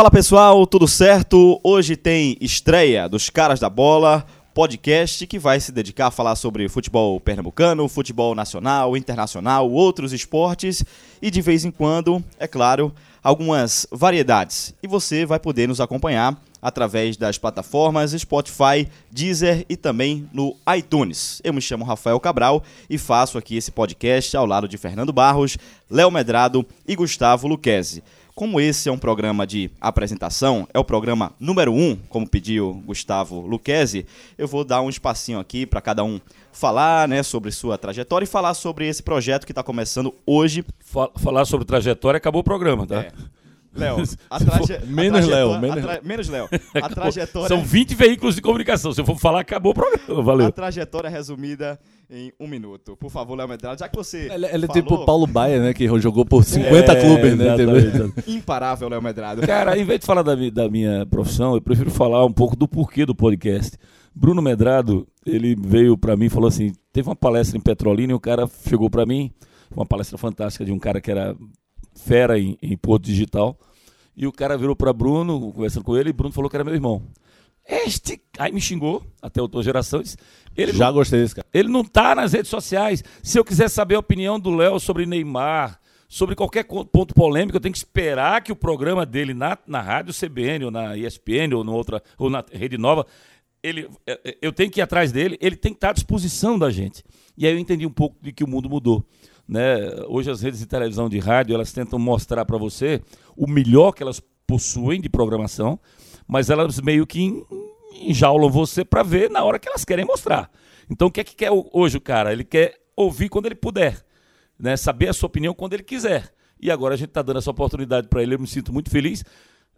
Fala pessoal, tudo certo? Hoje tem estreia dos Caras da Bola, podcast que vai se dedicar a falar sobre futebol pernambucano, futebol nacional, internacional, outros esportes e de vez em quando, é claro, algumas variedades. E você vai poder nos acompanhar através das plataformas Spotify, Deezer e também no iTunes. Eu me chamo Rafael Cabral e faço aqui esse podcast ao lado de Fernando Barros, Léo Medrado e Gustavo Luquezzi. Como esse é um programa de apresentação, é o programa número um, como pediu Gustavo Luquezzi, eu vou dar um espacinho aqui para cada um falar né, sobre sua trajetória e falar sobre esse projeto que está começando hoje. Falar sobre trajetória acabou o programa, tá? É. Léo, traje... menos Léo, menos... Tra... menos Léo. A trajetória São 20 veículos de comunicação. Se eu for falar, acabou o programa. Valeu. A trajetória resumida em um minuto. Por favor, Léo Medrado, já que você. Ele, ele é falou... é tipo o Paulo Baia, né? Que jogou por 50 é, clubes, né? Imparável, Léo Medrado. Cara, em vez de falar da, da minha profissão, eu prefiro falar um pouco do porquê do podcast. Bruno Medrado, ele veio para mim e falou assim: teve uma palestra em Petrolina e o cara chegou para mim, uma palestra fantástica de um cara que era fera em, em Porto Digital. E o cara virou para Bruno, conversando com ele, e Bruno falou que era meu irmão. Este. Aí me xingou, até outra geração. Ele Já não, gostei desse cara. Ele não tá nas redes sociais. Se eu quiser saber a opinião do Léo sobre Neymar, sobre qualquer ponto polêmico, eu tenho que esperar que o programa dele na, na rádio CBN, ou na ESPN, ou, outra, ou na Rede Nova, ele, é, é, eu tenho que ir atrás dele, ele tem que estar à disposição da gente. E aí eu entendi um pouco de que o mundo mudou. Né? Hoje as redes de televisão de rádio elas tentam mostrar para você o melhor que elas possuem de programação, mas elas meio que enjaulam você para ver na hora que elas querem mostrar. Então o que é que quer hoje o cara? Ele quer ouvir quando ele puder, né? saber a sua opinião quando ele quiser. E agora a gente está dando essa oportunidade para ele, eu me sinto muito feliz.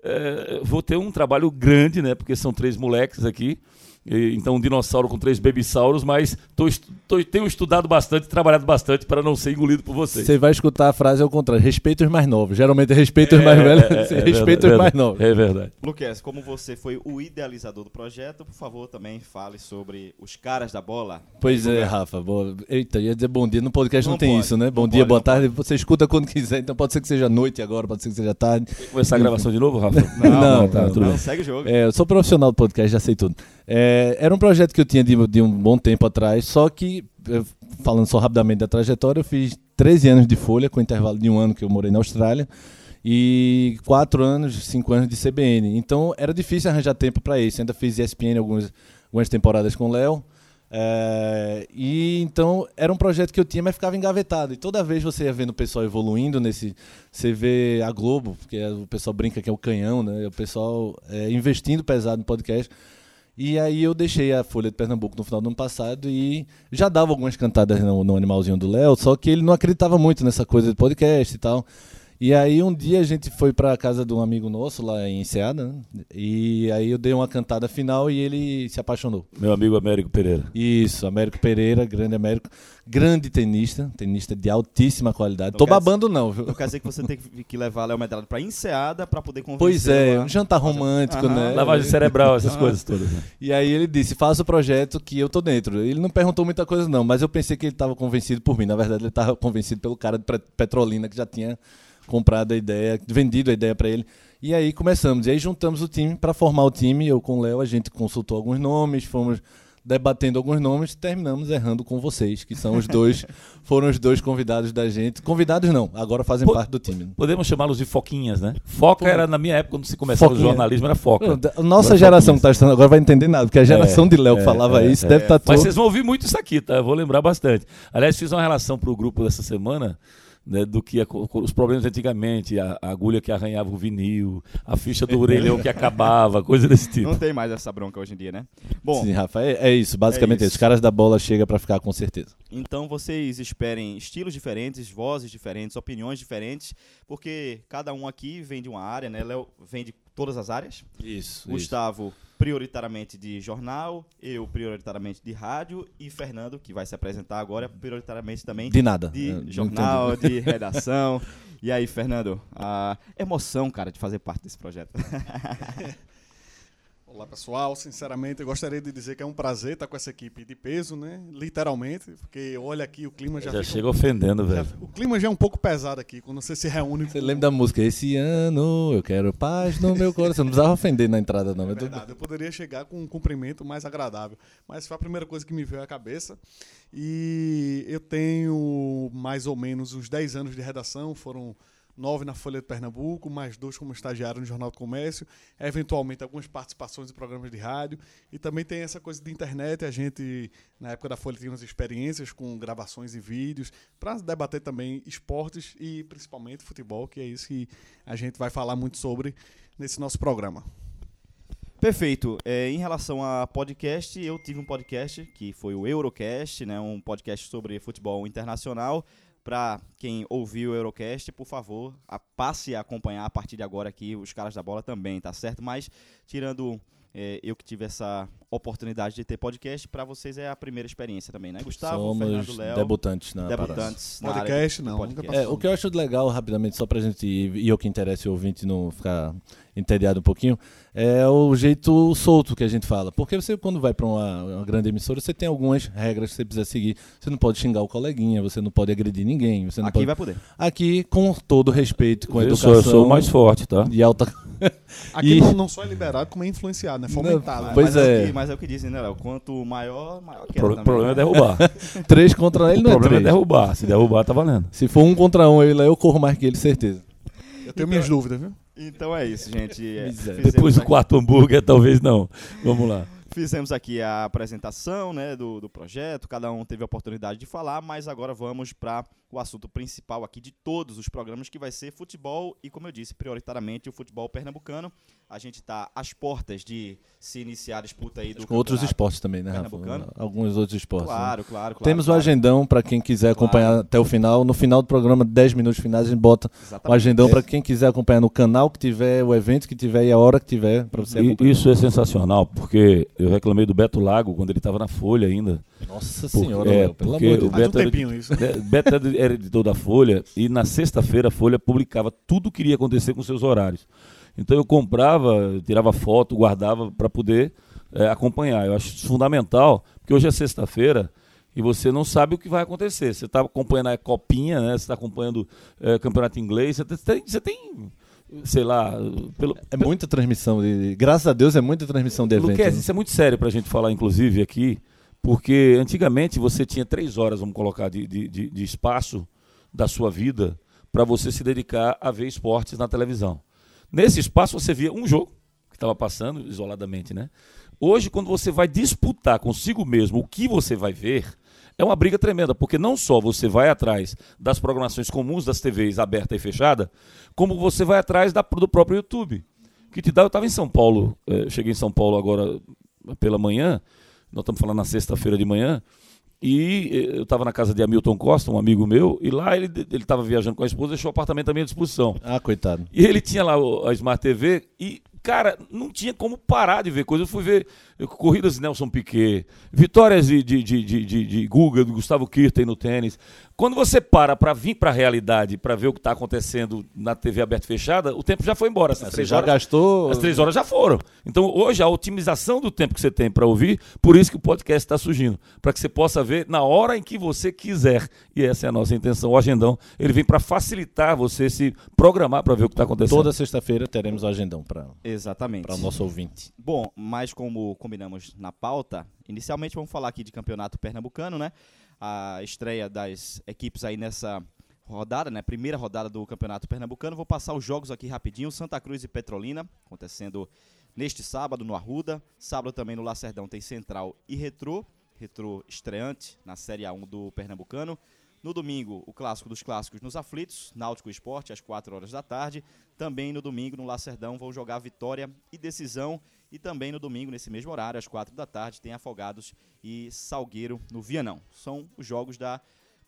É, vou ter um trabalho grande, né? Porque são três moleques aqui. Então, um dinossauro com três bebissauros, mas tô, tô, tenho estudado bastante, trabalhado bastante para não ser engolido por vocês. Você vai escutar a frase ao contrário: respeita os mais novos. Geralmente respeita os é, mais velhos, é, é, respeita os mais novos. É verdade. Luquez, como você foi o idealizador do projeto, por favor, também fale sobre os caras da bola. Pois é, Rafa. Boa. Eita, ia dizer bom dia. No podcast não, não tem pode, isso, né? Bom dia, pode, boa tarde. Pode. Você escuta quando quiser, então pode ser que seja noite agora, pode ser que seja tarde. Começar a gravação de novo, Rafa? Não, não, não, tá, não, não segue o jogo. É, eu sou profissional do podcast, já sei tudo. É, era um projeto que eu tinha de, de, um bom tempo atrás, só que, falando só rapidamente da trajetória, eu fiz 13 anos de Folha, com intervalo de um ano que eu morei na Austrália, e 4 anos, 5 anos de CBN. Então era difícil arranjar tempo para isso. Ainda fiz ESPN algumas, algumas temporadas com o Léo. É, e então era um projeto que eu tinha, mas ficava engavetado. E toda vez você ia vendo o pessoal evoluindo nesse. Você vê a Globo, porque o pessoal brinca que é o canhão, né? O pessoal é, investindo pesado no podcast. E aí eu deixei a Folha de Pernambuco no final do ano passado e já dava algumas cantadas no, no animalzinho do Léo, só que ele não acreditava muito nessa coisa de podcast e tal. E aí um dia a gente foi para casa de um amigo nosso lá em Enseada, né? E aí eu dei uma cantada final e ele se apaixonou. Meu amigo Américo Pereira. Isso, Américo Pereira, grande Américo, grande tenista, tenista de altíssima qualidade. Tô babando não, viu? Não quer dizer que você tem que levar Léo Medrado para Enseada para poder conversar. Pois é, um jantar romântico, Aham. né? Lavagem cerebral, essas coisas todas. Né? E aí ele disse: "Faça o projeto que eu tô dentro". Ele não perguntou muita coisa não, mas eu pensei que ele estava convencido por mim. Na verdade, ele estava convencido pelo cara de Petrolina que já tinha comprado a ideia, vendido a ideia para ele. E aí começamos. E aí juntamos o time para formar o time. Eu com o Léo, a gente consultou alguns nomes, fomos debatendo alguns nomes, terminamos errando com vocês, que são os dois, foram os dois convidados da gente. Convidados não, agora fazem parte do time. Podemos chamá-los de foquinhas, né? Foca era na minha época, quando se começava o jornalismo, era foca. Nossa geração que está estudando agora vai entender nada, porque a geração é, de Léo que é, falava é, isso deve estar é. tá Mas vocês vão ouvir muito isso aqui, tá? Eu vou lembrar bastante. Aliás, fiz uma relação para o grupo dessa semana né, do que a, os problemas antigamente, a, a, agulha que arranhava o vinil, a ficha do orelhão que acabava, coisa desse tipo. Não tem mais essa bronca hoje em dia, né? Bom, Sim, Rafa, é, é isso, basicamente é isso. Os caras da bola chega para ficar com certeza. Então vocês esperem estilos diferentes, vozes diferentes, opiniões diferentes, porque cada um aqui vem de uma área, né? Léo vem de todas as áreas. Isso. Gustavo isso prioritariamente de jornal, eu prioritariamente de rádio e Fernando, que vai se apresentar agora, prioritariamente também de nada, de jornal, de redação. e aí, Fernando, a emoção, cara, de fazer parte desse projeto. Olá pessoal, sinceramente eu gostaria de dizer que é um prazer estar com essa equipe de peso, né? Literalmente, porque olha aqui o clima já, Já fica- chega ofendendo, já- velho. o clima já é um pouco pesado aqui quando você se reúne. Você com- lembra da música? Esse ano eu quero paz no meu coração. Não precisava ofender na entrada, não. É verdade, eu poderia chegar com um cumprimento mais agradável, mas foi a primeira coisa que me veio à cabeça. E eu tenho mais ou menos uns 10 anos de redação, foram nove na Folha de Pernambuco, mais dois como estagiário no Jornal do Comércio, eventualmente algumas participações em programas de rádio. E também tem essa coisa de internet, a gente, na época da Folha, tinha umas experiências com gravações e vídeos, para debater também esportes e principalmente futebol, que é isso que a gente vai falar muito sobre nesse nosso programa. Perfeito. É, em relação a podcast, eu tive um podcast que foi o Eurocast, né, um podcast sobre futebol internacional. Para quem ouviu o Eurocast, por favor, a- passe a acompanhar a partir de agora aqui os caras da bola também, tá certo? Mas tirando é, eu que tive essa oportunidade de ter podcast, para vocês é a primeira experiência também, né? Gustavo, Somos Fernando, Léo, debutantes na debutantes na Podcast, não, podcast. nunca É, o que eu acho legal, rapidamente, só pra gente, e eu que interessa o ouvinte não ficar entediado um pouquinho, é o jeito solto que a gente fala. Porque você, quando vai pra uma, uma grande emissora, você tem algumas regras que você precisa seguir. Você não pode xingar o coleguinha, você não pode agredir ninguém. Você não Aqui pode... vai poder. Aqui, com todo respeito, com eu, educação. sou, eu sou o mais forte, tá? E alta. Aqui E- não, não só é liberado, como é influenciado, né? Fomentado. Não, Pois mas é. o que, mas é o que dizem, né, Léo? Quanto maior, maior O pro- também, problema é né? derrubar. Três contra ele o não é problema é três. derrubar. Se derrubar, tá valendo. Se for um contra um, ele, eu corro mais que ele, certeza. Eu tenho minhas dúvidas, viu? Então é isso, gente. É, Depois do quarto hambúrguer, talvez não. Vamos lá. Fizemos aqui a apresentação né, do, do projeto, cada um teve a oportunidade de falar, mas agora vamos para o assunto principal aqui de todos os programas, que vai ser futebol e, como eu disse, prioritariamente o futebol pernambucano. A gente está às portas de se iniciar a disputa aí do Com outros esportes também, né, Rafa? Alguns outros esportes. né? Claro, claro, claro. Temos o claro. agendão para quem quiser acompanhar até o final. No final do programa, 10 minutos finais, a gente bota o Exatamente. agendão para quem quiser acompanhar no canal que tiver, o evento que tiver e a hora que tiver para você E acompanhar. isso é sensacional, porque eu reclamei do Beto Lago quando ele estava na Folha ainda. Nossa Porque- senhora, é, Léo, pelo porque amor de o Deus. Faz um Beto era de- tempinho isso. É, Beto era editor da Folha e na sexta-feira a Folha publicava tudo o que iria acontecer com seus horários. Então eu comprava, tirava foto, guardava para poder é, acompanhar. Eu acho isso fundamental, porque hoje é sexta-feira e você não sabe o que vai acontecer. Você está acompanhando a copinha, né? Você está acompanhando é, campeonato inglês, você tem, você tem, sei lá, pelo, É muita transmissão. De, graças a Deus é muita transmissão de evento. Luquez, né? isso é muito sério para a gente falar, inclusive, aqui, porque antigamente você tinha três horas, vamos colocar, de, de- de espaço da sua vida para você se dedicar a ver esportes na televisão. Nesse espaço você via um jogo que estava passando isoladamente, né? Hoje, quando você vai disputar consigo mesmo o que você vai ver, é uma briga tremenda, porque não só você vai atrás das programações comuns das TVs aberta e fechada, como você vai atrás da- do próprio YouTube. Que te dá, eu estava em São Paulo, eh, cheguei em São Paulo agora pela manhã, nós estamos falando na sexta-feira de manhã, e eh, eu estava na casa de Hamilton Costa, um amigo meu, e lá ele estava viajando com a esposa, deixou o apartamento à minha disposição. Ah, coitado. E ele tinha lá a Smart TV e, cara, não tinha como parar de ver coisas. Eu fui ver corridas de Nelson Piquet, vitórias de, de, de, de, de, de Guga, do Gustavo Kirten no tênis. Quando você para para vir para a realidade, para ver o que está acontecendo na TV aberta e fechada, o tempo já foi embora. Essas Você três já horas, gastou. as três horas já foram. Então, hoje, a otimização do tempo que você tem para ouvir, por isso que o podcast está surgindo. Para que você possa ver na hora em que você quiser. E essa é a nossa intenção. O Agendão, ele vem para facilitar você se programar para ver o que está acontecendo. Toda sexta-feira teremos o agendão para Exatamente. o nosso ouvinte. Bom, mas como combinamos na pauta, inicialmente vamos falar aqui de campeonato pernambucano, né? A estreia das equipes aí nessa rodada, né? Primeira rodada do campeonato pernambucano. Vou passar os jogos aqui rapidinho. Santa Cruz e Petrolina, acontecendo neste sábado no Arruda. Sábado também no Lacerdão tem Central e Retrô. Retrô estreante na Série A1 do Pernambucano. No domingo, o clássico dos clássicos nos aflitos, Náutico Esporte, às 4 horas da tarde. Também no domingo, no Lacerdão, vão jogar Vitória e Decisão. E também no domingo, nesse mesmo horário, às 4 da tarde, tem Afogados e Salgueiro no Vianão. São os jogos da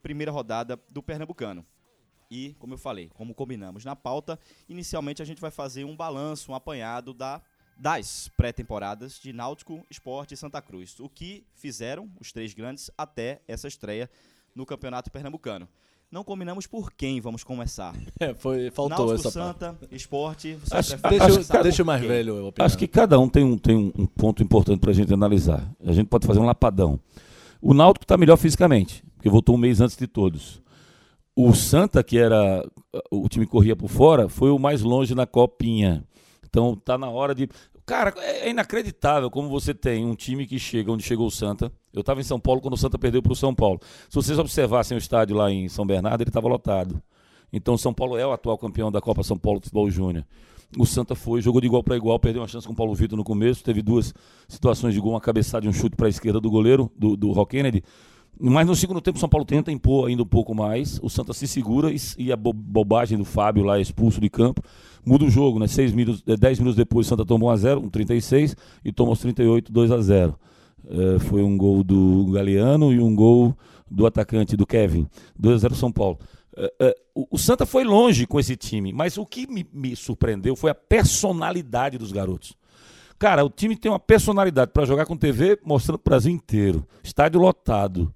primeira rodada do Pernambucano. E, como eu falei, como combinamos na pauta, inicialmente a gente vai fazer um balanço, um apanhado da, das pré-temporadas de Náutico, Esporte e Santa Cruz. O que fizeram os três grandes até essa estreia no Campeonato Pernambucano. Não combinamos por quem vamos começar. É, foi, faltou Náutico, essa parte. Santa, Esporte. você Acho- prefere Deixa, começar deixa o mais quem? velho opinar. Acho que cada um tem um, tem um- um ponto importante para a gente analisar. A gente pode fazer um lapadão. O Náutico está melhor fisicamente, porque voltou um mês antes de todos. O Santa, que era o time que corria por fora, foi o mais longe na copinha. Então tá na hora de. Cara, é é inacreditável como você tem um time que chega onde chegou o Santa. Eu estava em São Paulo quando o Santa perdeu para o São Paulo. Se vocês observassem o estádio lá em São Bernardo, ele estava lotado. Então São Paulo é o atual campeão da Copa São Paulo de Futebol Júnior. O Santa foi, jogou de igual para igual, perdeu uma chance com o Paulo Vitor no começo, teve duas situações de gol, uma cabeçada e um chute para a esquerda do goleiro, do, do Rock Kennedy. Mas no segundo tempo São Paulo tenta impor ainda um pouco mais, o Santa se segura e, e a bo- bobagem do Fábio lá expulso de campo muda o jogo, né? Seis minutos, eh, dez minutos depois o Santa toma 1x0, um 36 e toma os 38, 2x0. Eh, foi um gol do Galeano e um gol do atacante do Kevin. 2x0 São Paulo. Eh, o, o Santa foi longe com esse time, mas o que me, me surpreendeu foi a personalidade dos garotos. Cara, o time tem uma personalidade para jogar com TV mostrando o Brasil inteiro. Estádio lotado.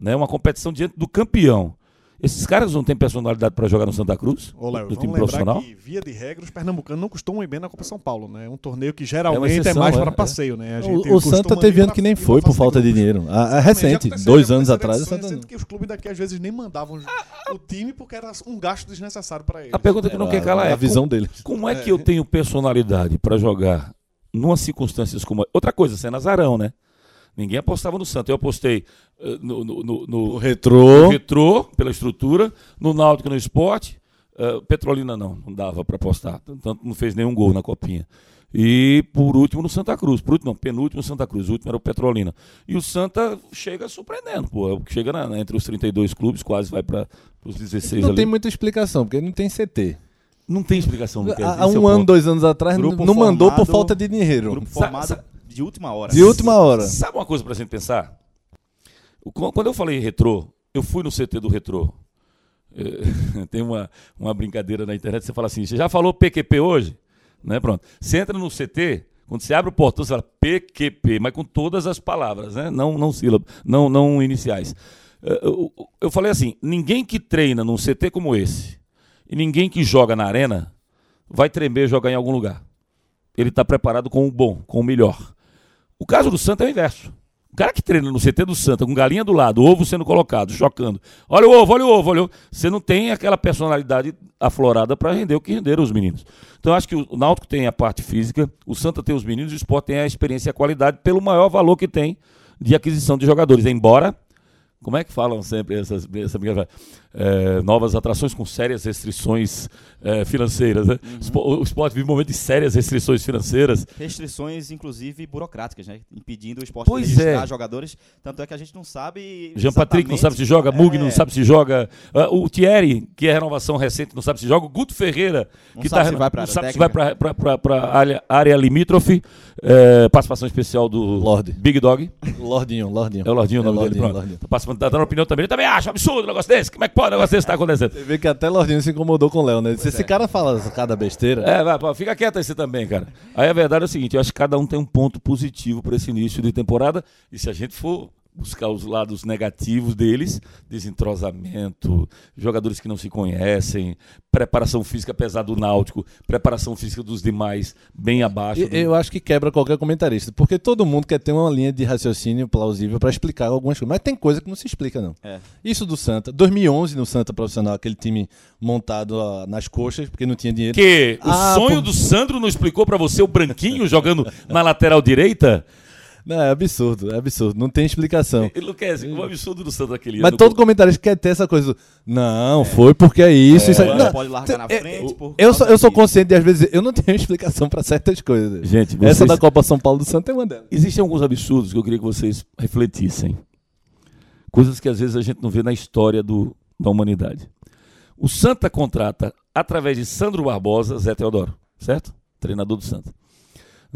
Né? Uma competição diante do campeão. Esses caras não têm personalidade para jogar no Santa Cruz? Ô, Léo, do time lembrar profissional? que, via de regra, os pernambucanos não costumam ir bem na Copa São Paulo, né? É um torneio que geralmente é, exceção, mais é, para é. passeio, né? A gente O, o Santa teve ano que nem foi por falta de dinheiro. A, a Exatamente, recente, já aconteceu- dois anos atrás. Santa sendo que os clubes daqui às vezes nem mandavam o time porque era um gasto desnecessário para eles. A pergunta que não quer calar a, é: a visão como, deles. como é que eu tenho personalidade para jogar numa circunstâncias como. Outra coisa, ser Nazarão, né? Ninguém apostava no Santa. Eu apostei eh, no, no, no, no- retrô. no Retrô, pela estrutura, no Náutico no esporte. eh, Petrolina não, não dava para apostar. Tanto não fez nenhum gol na copinha. E por último no Santa Cruz. Por último, não, penúltimo no Santa Cruz. O último era o Petrolina. E o Santa chega surpreendendo, pô. É Chega na- entre os 32 clubes, quase vai para os 16 Não ali. tem muita explicação, porque não tem CT. Não tem explicação. Há, há é o um ano, ponto. dois anos atrás, Grupo não mandou por formado- falta de dinheiro. Grupo Sa- formado sa- de última hora. De última hora. Sabe uma coisa pra gente pensar? Quando eu falei retrô, eu fui no CT do retrô. Eh, Tem uma, uma brincadeira na internet, você fala assim, você já falou PQP hoje? Né? Pronto. Você entra no CT, quando você abre o portão, você fala PQP, mas com todas as palavras, né? não, não sílabas, não, não iniciais. Eh, Eu, eu falei assim, ninguém que treina num CT como esse, e ninguém que joga na arena, vai tremer e jogar em algum lugar. Ele está preparado com o bom, com o melhor. O caso do Santa é o inverso. O cara que treina no CT do Santa, com galinha do lado, ovo sendo colocado, chocando. Olha o ovo, olha o ovo, olha o ovo. Você não tem aquela personalidade aflorada para render o que renderam os meninos. Então acho que o Náutico tem a parte física, o Santa tem os meninos o Sport tem a experiência e a qualidade pelo maior valor que tem de aquisição de jogadores. Embora, como é que falam sempre essas, essa brincadeira? É, novas atrações com sérias restrições é, financeiras. Né? Spo- O Sport vive um momento de sérias restrições financeiras. Restrições, inclusive, burocráticas, né? Impedindo o esporte Pois de registrar é. jogadores. Tanto é que a gente não sabe. Jean Patrick não sabe se joga, Mug não É, sabe se joga, ah, o Thierry, que é renovação recente, não sabe se joga, o Guto Ferreira, Não que sabe tá se vai pra não área sabe se vai técnica. para a área, área limítrofe, eh, participação especial do Lorde. Big Dog, Lordinho, Lordinho. é o Lordinho o nome Lordinho, dele. Lordinho. Tá participando, tá dando opinião também, ele também acha absurdo um negócio desse, como é que pode um negócio desse tá acontecendo? Você vê que até Lordinho se incomodou com o Léo, né? Se esse cara fala cada besteira. É, vai, pô, fica quieto aí você também, cara. Aí a verdade é o seguinte, eu acho que cada um tem um ponto positivo para esse início de temporada, e se a gente for buscar os lados negativos deles, desentrosamento, jogadores que não se conhecem, preparação física apesar do Náutico, preparação física dos demais bem abaixo. E- do- Eu acho que quebra qualquer comentarista, porque todo mundo quer ter uma linha de raciocínio plausível pra explicar algumas coisas, mas tem coisa que não se explica não. É. Isso do Santa, 2011 no Santa profissional, aquele time montado ah, nas coxas porque não tinha dinheiro. Que o Ah, sonho pô. do Sandro não explicou pra você o branquinho jogando na lateral direita? Não, é absurdo, é absurdo, não tem explicação. Quer dizer, o absurdo do Sandro aquele Mas ano. todo comentarista quer ter essa coisa. do, Não, foi porque é isso. isso aí." Não, pode largar na é- frente. por eu, sou, eu sou consciente de, às vezes, eu não tenho explicação pra certas coisas. Gente, Essa vocês- da Copa São Paulo do Santa é uma delas. Existem alguns absurdos que eu queria que vocês refletissem. Coisas que às vezes a gente não vê na história do, da humanidade. O Santa contrata, através de Sandro Barbosa, Zé Teodoro, certo? Treinador do Santa.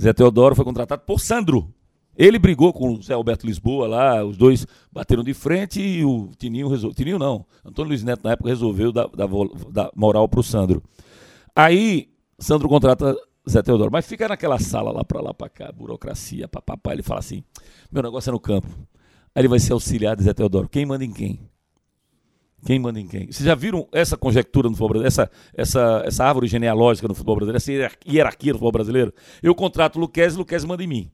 Zé Teodoro foi contratado por Sandro. Ele brigou com o Zé Alberto Lisboa lá, os dois bateram de frente e o Tininho resolveu. Tininho não, Antônio Luiz Neto na época resolveu dar, dar, dar moral pro Sandro. Aí, Sandro contrata Zé Teodoro, mas fica naquela sala lá pra lá pra cá, burocracia, papapá. Ele fala assim: meu negócio é no campo. Aí ele vai ser auxiliar de Zé Teodoro. Quem manda em quem? Quem manda em quem? Vocês já viram essa conjectura no futebol brasileiro? Essa, essa, essa árvore genealógica no futebol brasileiro? Essa hierarquia no futebol brasileiro? Eu contrato o Luquez e o Luquez manda em mim.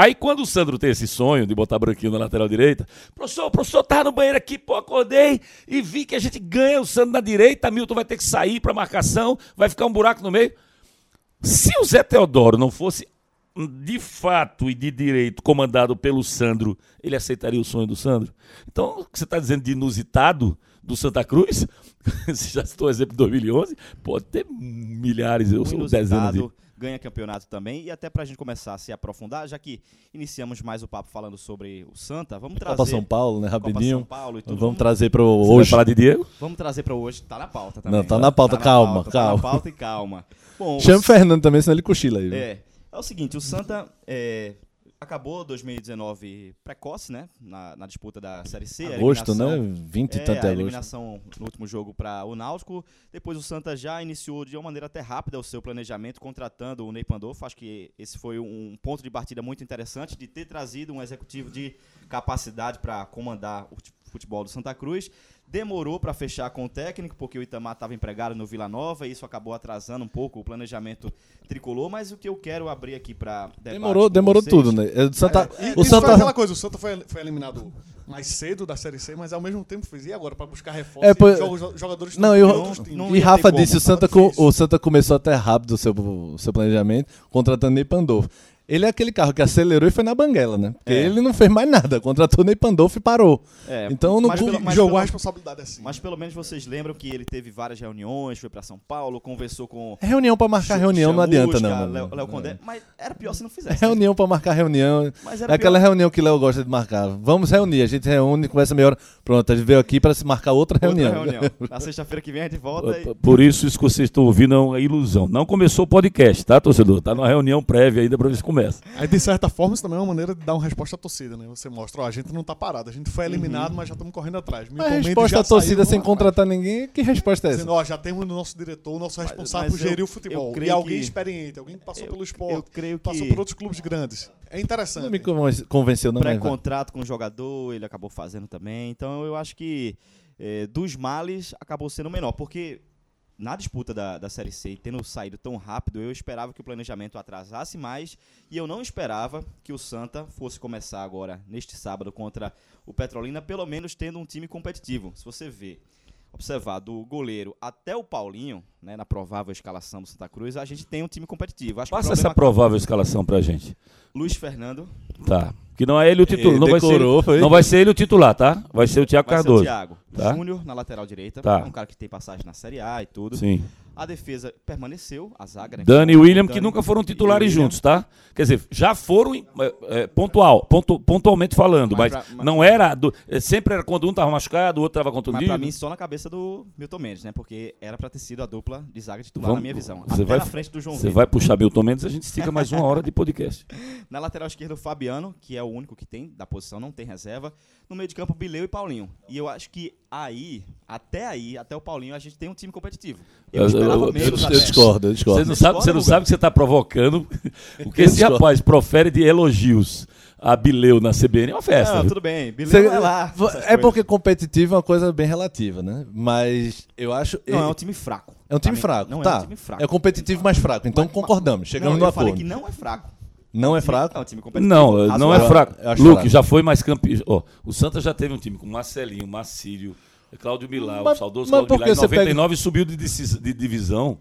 Aí quando o Sandro tem esse sonho de botar branquinho na lateral direita, professor, o professor tava no banheiro aqui, pô, acordei e vi que a gente ganha o Sandro na direita, Milton vai ter que sair para marcação, vai ficar um buraco no meio. Se o Zé Teodoro não fosse de fato e de direito comandado pelo Sandro, ele aceitaria o sonho do Sandro? Então, o que você está dizendo de inusitado do Santa Cruz, você já citou o exemplo de 2011, pode ter milhares, eu sou dezenas de ganha campeonato também. E até para a gente começar a se aprofundar, já que iniciamos mais o papo falando sobre o Santa, vamos trazer. Copa São Paulo, né? Rapidinho. Copa São Paulo e tudo. Vamos, vamos trazer para hoje. Falar de Diego? Vamos trazer para hoje. Tá na pauta também. Não, tá na pauta, tá calma, na pauta, calma. Tá na pauta e calma. Bom, Chama o Fernando também, senão ele cochila aí. É. É o seguinte, o Santa é, acabou 2019 precoce, né? Na, na, disputa da Série C. Agosto, né? 20 e é, tanto de agosto. eliminação no último jogo para o Náutico. Depois o Santa já iniciou de uma maneira até rápida o seu planejamento, contratando o Ney Pandolfo. Acho que esse foi um ponto de partida muito interessante, de ter trazido um executivo de capacidade para comandar o futebol do Santa Cruz. Demorou para fechar com o técnico, porque o Itamar estava empregado no Vila Nova e isso acabou atrasando um pouco o planejamento tricolor. Mas o que eu quero abrir aqui para Demorou, demorou vocês, tudo, né? O Santa, é, o Santa... foi aquela coisa, o Santa foi, foi eliminado mais cedo da Série C, mas ao mesmo tempo fez. E agora, para buscar reforço, é, pois... jogadores não, eu, não, E Rafa disse: o Santa, com, o Santa começou até rápido o seu, o seu planejamento, contratando Ney Pandolfo. Ele é aquele carro que acelerou e foi na banguela, né? Porque é. ele não fez mais nada, contratou Ney Pandolfo e parou. É, então não mas pelo, mas jogou pelo, a responsabilidade assim. Mas pelo menos vocês lembram que ele teve várias reuniões, foi para São Paulo, conversou com. É reunião para marcar Ch reunião, não adianta não. Léo, Léo Condé, é. mas era pior se não fizesse. É reunião para marcar reunião. Mas é aquela pior. reunião que Léo gosta de marcar. Vamos reunir, a gente reúne, conversa meia hora. Pronto, a gente veio aqui para se marcar outra, outra reunião. reunião. Na sexta-feira que vem a gente volta. E... Por isso, isso que vocês estão ouvindo é uma ilusão. Não começou o podcast, tá, torcedor? Tá numa reunião prévia ainda para ver se começa. Aí de certa forma, isso também é uma maneira de dar uma resposta à torcida, né? Você mostra, ó, a gente não tá parado, a gente foi eliminado, uhum. mas já estamos correndo atrás. Mas resposta à torcida sem contratar ninguém, que resposta é essa? Dizendo, ó, já temos o nosso diretor, o nosso responsável mas, por gerir o futebol. E alguém que... experiente, alguém que passou eu, pelo esporte, eu creio que... passou por outros clubes grandes. É interessante. Não me convenceu, não. Pré-contrato com o jogador, ele acabou fazendo também. Então eu acho que é, dos males acabou sendo menor, porque na disputa da, da Série C, tendo saído tão rápido, eu esperava que o planejamento atrasasse mais e eu não esperava que o Santa fosse começar agora, neste sábado, contra o Petrolina, pelo menos tendo um time competitivo. Se você vê, observar do goleiro até o Paulinho, né, na provável escalação do Santa Cruz, a gente tem um time competitivo. Acho Passa essa provável escalação pra gente. Luiz Fernando. Tá. Que não é ele o titular. Não, vai ser ele, não vai ser ele o titular, tá? Vai ser o Thiago vai Cardoso. Ser o Thiago. Tá? Júnior na lateral direita. Tá. É um cara que tem passagem na Série A e tudo. Sim. A defesa permaneceu, a zaga. Né? Dani e William, Dani, que nunca foram titulares juntos, tá? Quer dizer, já foram é, é, pontual, pontu, pontualmente falando, mas, mas, mas, não era. Do, é, sempre era quando um estava machucado, o outro estava contundido. Mas pra mim, só na cabeça do Milton Mendes, né? Porque era pra ter sido a dupla de zaga titular Vamos, na minha visão. Você vai, na frente do João Você vai puxar Milton Mendes, a gente estica mais uma hora de podcast. na lateral esquerda, o Fabiano, que é o único que tem da posição, não tem reserva. No meio de campo, Bileu e Paulinho. E eu acho que aí, até aí, até o Paulinho, a gente tem um time competitivo. Eu, eu, eu, eu discordo, eu discordo. Você não sabe, você não sabe que você está provocando o que esse rapaz profere de elogios a Bileu na CBN é uma festa. Não, tudo bem. Bileu Cê, é lá. É porque competitivo é uma coisa bem relativa, né? Mas eu acho. Não, é um time fraco. É um time fraco. Não tá. é um time fraco. É competitivo, mas fraco. Então mas, concordamos. Chegamos não, no acordo. Eu falei que não é fraco. Não é fraco? É um time competitivo. Não, não é fraco. Luke, já foi mais campeão. Oh, o Santa já teve um time com Marcelinho, Marcílio, Cláudio Milá, o saudoso Cláudio Milá. Em 99 pega... subiu de, de divisão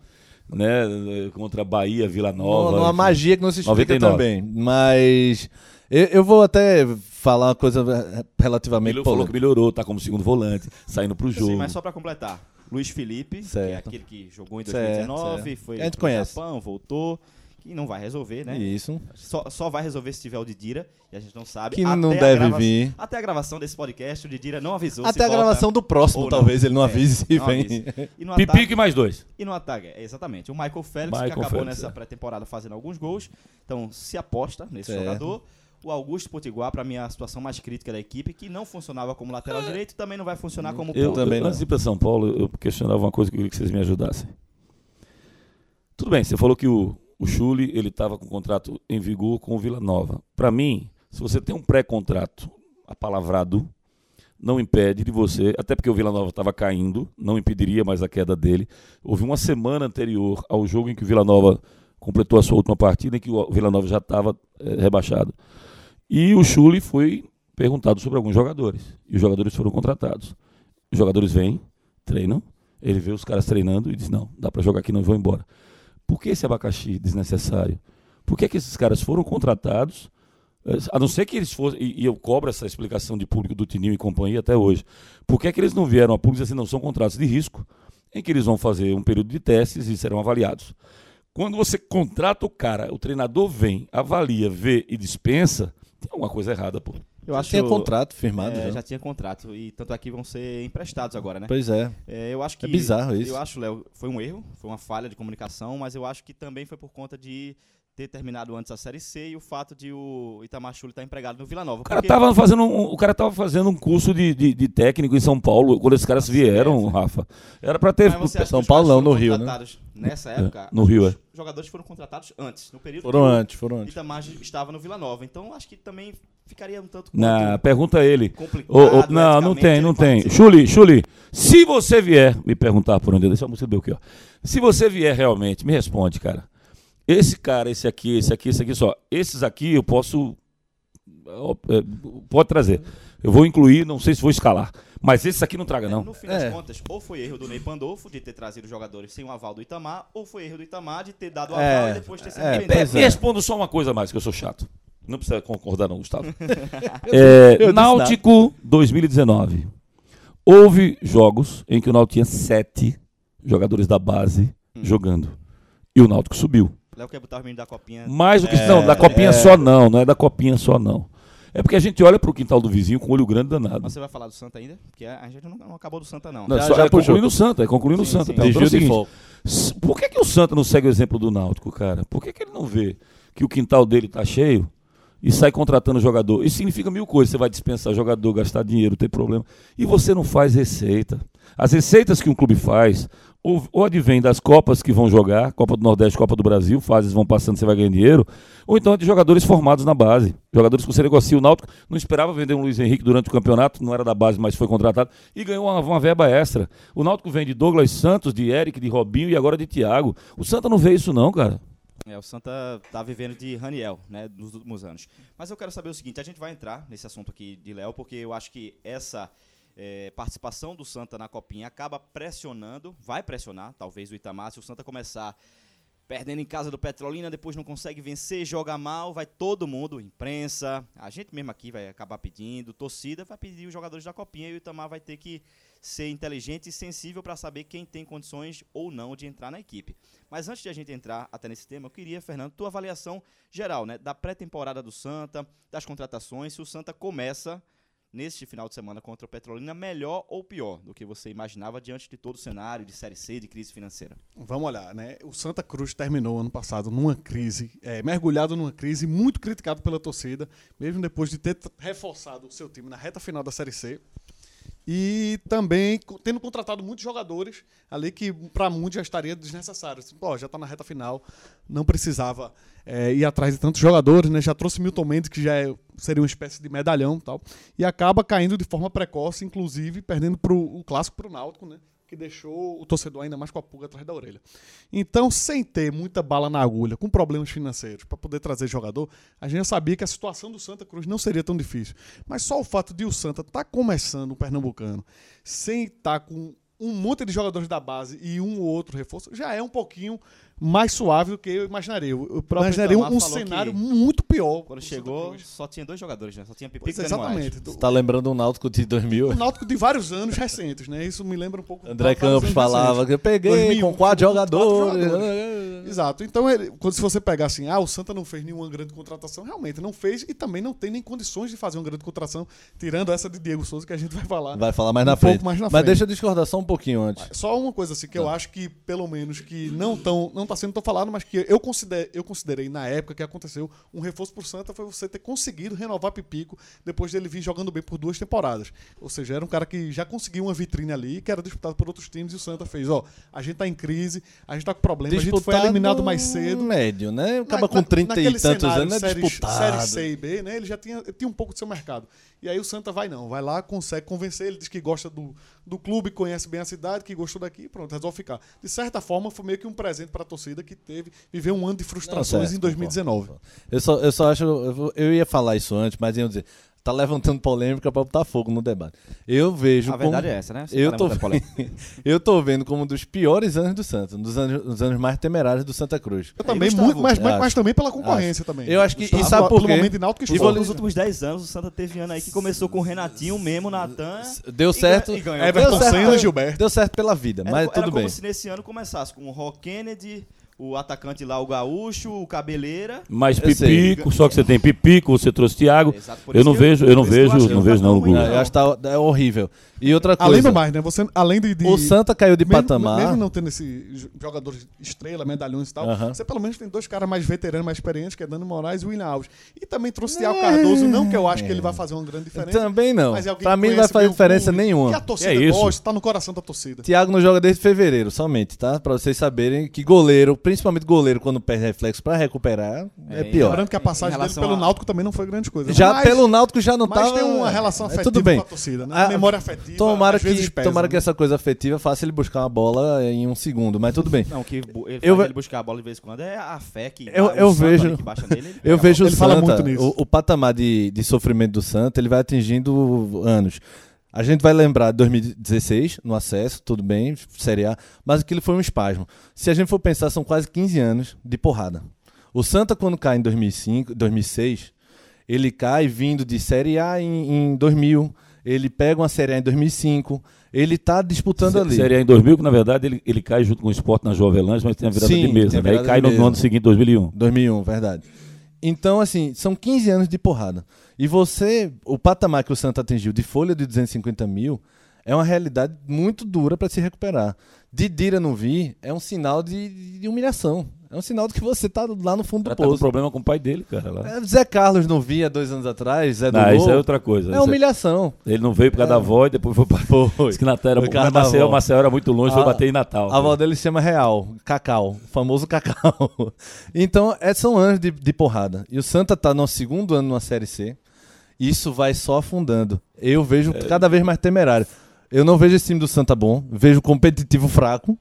né, contra Bahia, Vila Nova. Uma, uma magia que não se explica 99. também. Mas eu, eu, vou até falar uma coisa relativamente. Ele falou que melhorou, tá como segundo volante, saindo pro jogo. Sim, mas só para completar. Luiz Felipe, certo. que é aquele que jogou em 2019, certo, certo. foi a gente conhece. Japão, voltou que não vai resolver, né? Isso. Só, só vai resolver se tiver o Didira, e a gente não sabe. Que até não deve vir. Até a gravação desse podcast, o Didira não avisou. Até a volta, gravação do próximo, talvez ele não avise é, se vem. Pipique mais dois. E no ataque, é, exatamente. O Michael Phelps, Michael que acabou Phelps, nessa é. pré-temporada fazendo alguns gols. Então, se aposta nesse certo. jogador. O Augusto Potiguar, para mim, é a situação mais crítica da equipe, que não funcionava como lateral é. direito também não vai funcionar como eu ponto. Também, antes de ir para São Paulo, eu questionava uma coisa que eu queria que vocês me ajudassem. Tudo bem, você falou que o, o Chuli ele estava com o contrato em vigor com o Vila Nova. Para mim, se você tem um pré-contrato apalavrado, não impede de você, até porque o Vila Nova estava caindo, não impediria mais a queda dele. Houve uma semana anterior ao jogo em que o Vila Nova completou a sua última partida, em que o Vila Nova já estava é, rebaixado. E o Chuli foi perguntado sobre alguns jogadores. E os jogadores foram contratados. Os jogadores vêm, treinam, ele vê os caras treinando e diz: Não, dá para jogar aqui, não vou embora. Por que esse abacaxi desnecessário? Por que, que esses caras foram contratados? A não ser que eles fossem, e eu cobro essa explicação de público do Tininho e companhia até hoje. Por que, é que eles não vieram a público assim, não são contratos de risco, em que eles vão fazer um período de testes e serão avaliados? Quando você contrata o cara, o treinador vem, avalia, vê e dispensa, tem alguma coisa errada, pô. Eu já acho, tinha contrato firmado. É, já. já. tinha contrato. E tanto aqui vão ser emprestados agora, né? Pois é. é eu acho que. É bizarro isso. Eu acho, Léo, foi um erro, foi uma falha de comunicação, mas eu acho que também foi por conta de ter terminado antes a Série C e o fato de o Itamar Chuli estar empregado no Vila Nova. O cara estava fazendo, um, o cara tava fazendo um curso de, de, de, técnico em São Paulo quando esses caras vieram, é, Rafa. Era para ter... São Paulo não, no Rio, né? Nessa época, é, no Rio, é. os jogadores foram contratados antes, no período foram antes, foram antes. Itamar estava no Vila Nova. Então, acho que também ficaria um tanto Na, pergunta a ele. Oh, oh, não, não tem, não tem. Chuli, Chuli, se você vier me perguntar por onde eu deixa a música do aqui, ó. Se você vier realmente, me responde, cara. Esse cara, esse aqui, esse aqui, esse aqui só. Esses aqui eu posso. É, pode trazer. Eu vou incluir, não sei se vou escalar. Mas esse aqui não traga, é, não. no fim das é. contas, ou foi erro do Ney Pandolfo de ter trazido jogadores sem o aval do Itamar, ou foi erro do Itamar de ter dado o é. aval e depois ter sido é. Me respondo só uma coisa mais, que eu sou chato. Não precisa concordar, não, Gustavo. é, Náutico 2019. Houve jogos em que o Náutico tinha sete jogadores da base hum. jogando. E o Náutico subiu. Léo quer botar o menino da copinha. Mais do que. É, não, da copinha é. só não, não é da copinha só não. É porque a gente olha pro quintal do vizinho com o olho grande danado. Mas você vai falar do Santa ainda? Porque a gente não, não acabou do Santa, não. não já, só, já é concluindo o Santa, é concluindo o Santa. Sim. Então, é o seguinte, por que, que o Santa não segue o exemplo do Náutico, cara? Por que, que ele não vê que o quintal dele tá cheio e sai contratando jogador? Isso significa mil coisas. Você vai dispensar jogador, gastar dinheiro, ter problema. E você não faz receita. As receitas que um clube faz, ou, ou advém das Copas que vão jogar, Copa do Nordeste, Copa do Brasil, fases vão passando, você vai ganhar dinheiro, ou então é de jogadores formados na base. Jogadores que você negocia. O Náutico não esperava vender um Luiz Henrique durante o campeonato, não era da base, mas foi contratado, e ganhou uma, uma verba extra. O Náutico vem de Douglas Santos, de Eric, de Robinho e agora de Thiago. O Santa não vê isso não, cara. É, o Santa tá vivendo de Raniel, né, nos últimos anos. Mas eu quero saber o seguinte, a gente vai entrar nesse assunto aqui de Léo, porque eu acho que essa é, participação do Santa na Copinha acaba pressionando, vai pressionar, talvez o Itamar, se o Santa começar perdendo em casa do Petrolina, depois não consegue vencer, joga mal, vai todo mundo, imprensa, a gente mesmo aqui vai acabar pedindo, torcida vai pedir os jogadores da Copinha e o Itamar vai ter que ser inteligente e sensível para saber quem tem condições ou não de entrar na equipe. Mas antes de a gente entrar até nesse tema, eu queria, Fernando, tua avaliação geral, né, da pré-temporada do Santa, das contratações, se o Santa começa neste final de semana contra o Petrolina melhor ou pior do que você imaginava diante de todo o cenário de Série C, de crise financeira? Vamos olhar, né? O Santa Cruz terminou ano passado numa crise, é, mergulhado numa crise, muito criticado pela torcida, mesmo depois de ter reforçado o seu time na reta final da Série C. E também tendo contratado muitos jogadores ali que para muitos já estaria desnecessário. Assim, já está na reta final, não precisava é, ir atrás de tantos jogadores, né? Já trouxe Milton Mendes, que já é, seria uma espécie de medalhão tal. E acaba caindo de forma precoce, inclusive perdendo pro, o clássico para o Náutico, né? Que deixou o torcedor ainda mais com a pulga atrás da orelha. Então, sem ter muita bala na agulha, com problemas financeiros, para poder trazer jogador, a gente já sabia que a situação do Santa Cruz não seria tão difícil. Mas só o fato de o Santa estar tá começando o Pernambucano sem estar tá com um monte de jogadores da base e um ou outro reforço, já é um pouquinho mais suave do que eu imaginaria. Eu imaginaria um, um cenário muito pior. Quando chegou, só tinha dois jogadores, né? Só tinha Pipico pois, Exatamente. Você tá lembrando um Náutico de 2000? Um Náutico de vários anos recentes, né? Isso me lembra um pouco... André Campos falava que eu peguei 2000, com quatro jogadores. Quatro jogadores. Exato. Então, ele, quando se você pegar assim, ah, o Santa não fez nenhuma grande contratação, realmente não fez e também não tem nem condições de fazer uma grande contratação, tirando essa de Diego Souza que a gente vai falar. Vai falar mais um na frente. Mais na Mas frente. deixa eu discordar só um pouquinho antes. Só uma coisa assim, que tá. eu acho que, pelo menos, que não, tão, não tá sendo tão falado, mas que eu considerei, eu considerei na época que aconteceu um reforço pro Santa foi você ter conseguido renovar Pipico depois dele vir jogando bem por duas temporadas. Ou seja, era um cara que já conseguiu uma vitrine ali, que era disputado por outros times e o Santa fez, ó, a gente tá em crise, a gente tá com problema, a gente foi eliminado mais cedo. Médio, né? Acaba com 30 e tantos anos, é série, disputado. Série C e B, né? Ele já tinha, tinha um pouco do seu mercado. E aí o Santa vai não, vai lá, consegue convencer, ele diz que gosta do, do clube, conhece bem a cidade, que gostou daqui, pronto, resolve ficar. De certa forma, foi meio que um presente para a torcida que teve, viveu um ano de frustrações certo, em 2019. Eu só, eu só acho. Eu, eu ia falar isso antes, mas ia dizer. Tá levantando polêmica para botar fogo no debate. Eu vejo. A verdade como, é essa, né? Você Eu tá tô, eu tô vendo como um dos piores anos do Santa, um dos anos, dos anos mais temerários do Santa Cruz. Eu também, Gustavo, muito, mas, mas, acho. mas também pela concorrência também. Eu acho que- Gustavo, e sabe por quê? momento Náutico e E Sport. nos últimos 10 anos, o Santa teve ano aí que começou com o Renatinho, o Memo, Natan. Deu certo. e ganhou. Everton Senna e Gilberto. Deu certo pela vida, Era, mas era tudo como bem. se nesse ano começasse com o Rock Kennedy, o atacante lá, o Gaúcho, o Cabeleira. Sei. Pipico, só que você tem Pipico, você trouxe Thiago. Exato, Eu não vejo, eu não vejo, não tá vejo não ruim, Google. Não, eu acho que tá, é horrível. E outra coisa. Além do mais, né? Você, além de, de- O Santa caiu de mesmo, patamar. Mesmo não tendo esses jogadores estrela, medalhões e tal, Aham. você pelo menos tem dois caras mais veteranos, mais experientes, que é Dani Moraes e o William Alves. E também trouxe Thiago Cardoso, não que eu acho que ele vai fazer uma grande diferença. Também não. mas é Pra mim não vai fazer diferença clube, nenhuma. Que a torcida É isso. gosta, tá no coração da torcida. Thiago não joga desde fevereiro, somente, tá? Pra vocês saberem que goleiro, principalmente goleiro, quando perde reflexo pra recuperar, é, É, pior. Lembrando que a passagem Em dele pelo a- Náutico também não foi grande coisa. Já Mas- pelo Náutico já não mas tava. tem uma relação é, afetiva tudo bem. com a torcida, né? Ah, A memória afetiva. Tomara que, pesa, tomara né? que essa coisa afetiva faça ele buscar uma bola em um segundo, mas tudo bem. Não, que ele Eu ele buscar a bola de vez em quando é a fé que Eu- eu vejo- nele, Eu vejo o Ele fala Santa, muito nisso. o, o patamar de, de sofrimento do Santa, ele vai atingindo anos. A gente vai lembrar de 2016, no acesso, tudo bem, Série A, mas aquilo foi um espasmo. Se a gente for pensar, são quase 15 anos de porrada. O Santa, quando cai em 2005, 2006, ele cai vindo de Série A em, em 2000, ele pega uma Série A em 2005, ele tá disputando Se- ali. Série A em 2000, que na verdade ele, ele cai junto com o esporte na Jovelândia, mas tem a virada Sim, de mesa. né? Virada cai no, no ano seguinte, 2001. 2001, verdade. Então, assim, são 15 anos de porrada. E você, o patamar que o Santa atingiu de folha de 250 mil é uma realidade muito dura para se recuperar. Didira não vir é um sinal de, de humilhação. É um sinal de que você tá lá no fundo Ela do tá com poço. problema com o pai dele, cara. Lá. É, Zé Carlos não via dois anos atrás, Zé do Não, isso é outra coisa. É Isso humilhação. Ele não veio por causa É. da avó e depois foi para. Foi. Diz que Natal era Foi. Maceió, Maceió era muito longe, foi A- bater em Natal. A avó dele se chama Real, Cacau, o famoso Cacau. Então, é, são anos de, de porrada. E o Santa tá no segundo ano na Série C. Isso vai só afundando. Eu vejo cada vez mais temerário. Eu não vejo esse time do Santa bom, vejo competitivo fraco.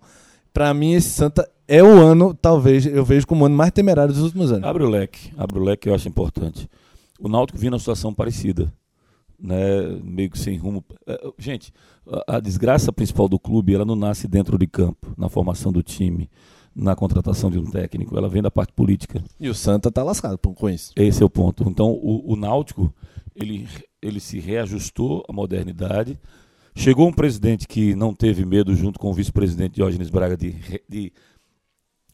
Pra mim, esse Santa é o ano, talvez, eu vejo como o ano mais temerário dos últimos anos. Abre o leque, abre o leque que eu acho importante. O Náutico vinha numa situação parecida, né? meio que sem rumo. É, Gente, a, a desgraça principal do clube, ela não nasce dentro de campo, na formação do time, na contratação de um técnico, ela vem da parte política. E o Santa tá lascado com isso. Esse é o ponto. Então, o, o Náutico, ele, ele se reajustou à modernidade. Chegou um presidente que não teve medo, junto com o vice-presidente Diógenes Braga, de, de,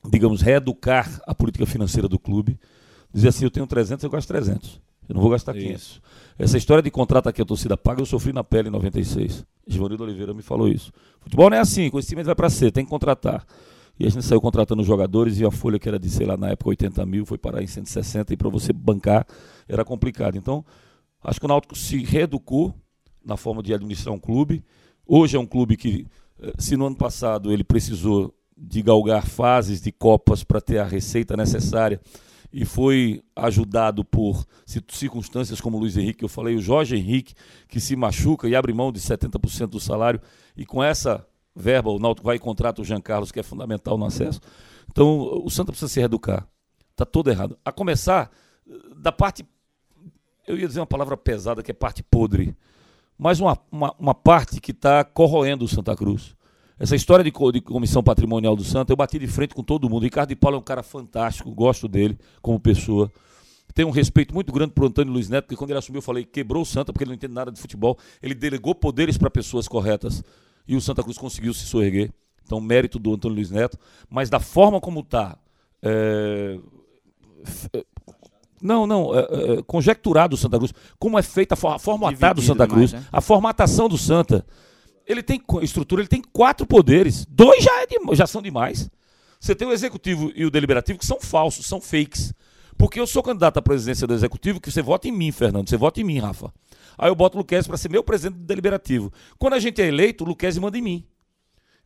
digamos, reeducar a política financeira do clube. Dizer assim, eu tenho 300, eu gasto 300. Eu não vou gastar 500. Isso. Essa história de contrato aqui a torcida paga, eu sofri na pele em 96. Givanildo Oliveira me falou isso. Futebol não é assim, time vai para C, tem que contratar. E a gente saiu contratando jogadores e a folha que era de, sei lá, na época 80 mil, foi parar em 160 e para você bancar era complicado. Então, acho que o Náutico se reeducou na forma de administrar um clube. Hoje é um clube que, eh, se no ano passado ele precisou de galgar fases de Copas para ter a receita necessária e foi ajudado por ci- circunstâncias como o Luiz Henrique, que eu falei, o Jorge Henrique, que se machuca e abre mão de 70% do salário, e com essa verba o Náutico vai e contrata o Jean Carlos, que é fundamental no acesso. Então o Santa precisa se reeducar. Está todo errado. A começar da parte, eu ia dizer uma palavra pesada, que é parte podre, mas uma, uma, uma parte que está corroendo o Santa Cruz. Essa história de, de comissão patrimonial do Santa, eu bati de frente com todo mundo. Ricardo de Paula é um cara fantástico, gosto dele como pessoa. Tenho um respeito muito grande pro Antônio Luiz Neto, porque quando ele assumiu, eu falei, quebrou o Santa, porque ele não entende nada de futebol. Ele delegou poderes para pessoas corretas e o Santa Cruz conseguiu se soerguer. Então, mérito do Antônio Luiz Neto. Mas da forma como está. Não, não, é, é, conjecturado o Santa Cruz, como é feita a for- formatado o Dividido Santa Cruz, demais, né? a formatação do Santa. Ele tem estrutura, ele tem quatro poderes. Dois já, é de- já são demais. Você tem o executivo e o deliberativo que são falsos, são fakes. Porque eu sou candidato à presidência do executivo, que você vota em mim, Fernando. Você vota em mim, Rafa. Aí eu boto o Luquezzi para ser meu presidente do deliberativo. Quando a gente é eleito, o Luquezzi manda em mim.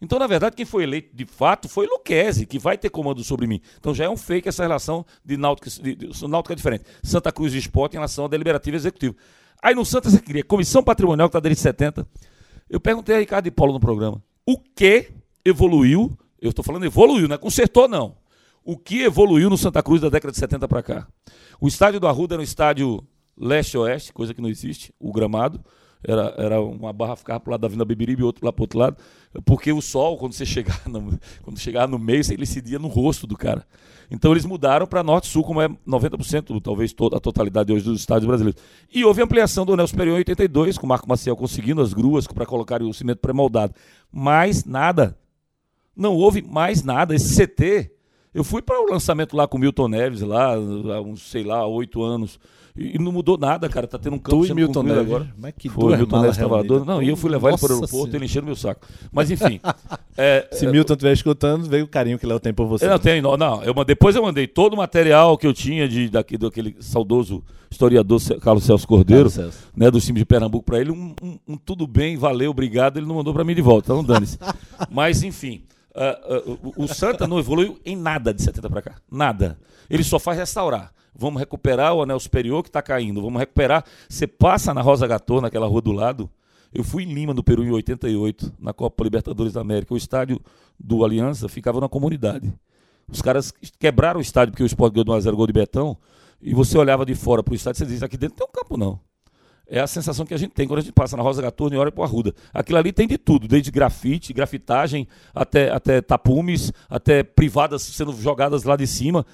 Então, na verdade, quem foi eleito de fato foi Luquezzi, que vai ter comando sobre mim. Então já é um fake essa relação de Náutico, de, de, Náutico é diferente. Santa Cruz e Esporte em relação ao deliberativo e executivo. Aí no Santa você queria comissão patrimonial que está desde 70. Eu perguntei a Ricardo e Paulo no programa, o que evoluiu? Eu estou falando evoluiu, não é consertou não. O que evoluiu no Santa Cruz da década de 70 para cá? O estádio do Arruda era um estádio leste-oeste, coisa que não existe, o gramado. Era, era uma barra ficava para o lado da Vila Beberibe e outro lá para o outro lado, porque o sol, quando você chegar no, quando chegava no meio, ele incidia no rosto do cara. Então eles mudaram para norte-sul, como é 90%, talvez toda a totalidade hoje dos estádios brasileiros. E houve ampliação do anel superior em 82, com o Marco Maciel conseguindo as gruas para colocar o cimento pré-moldado. Mas nada. Não houve mais nada. Esse CT, eu fui para o lançamento lá com o Milton Neves, lá, há uns, sei lá, oito anos. E não mudou nada, cara. Tá tendo um campo Tu Milton Neves. agora. Mas que Foi, Milton Neves reunidas. Não, e eu fui levar ele para o Nossa aeroporto, Senhora. ele enchendo meu saco. Mas enfim. é, Se Milton estiver escutando, veio o carinho que Léo tem por você. eu não tenho, não. não eu, depois eu mandei todo o material que eu tinha de, daqui, daquele saudoso historiador Carlos Celso Cordeiro, Carlos Celso. né, do time de Pernambuco para ele. Um, um- um tudo bem, valeu, obrigado. Ele não mandou para mim de volta, então dane-se. Mas, enfim, ah, ah, o, o Santa não evoluiu em nada de 70 para cá. Nada. Ele só faz restaurar. Vamos recuperar o anel superior que está caindo. Vamos recuperar. Você passa na Rosa Gatô, naquela rua do lado. Eu fui em Lima, no Peru, em 88, na Copa Libertadores da América. O estádio do Aliança ficava na comunidade. Os caras quebraram o estádio porque o Sport ganhou de 1x0 gol de Betão. E você olhava de fora para o estádio e dizia: aqui dentro não tem um campo, não. É a sensação que a gente tem quando a gente passa na Rosa Gatorne e olha para o Arruda. Aquilo ali tem de tudo, desde grafite, grafitagem, até, até tapumes, até privadas sendo jogadas lá de cima.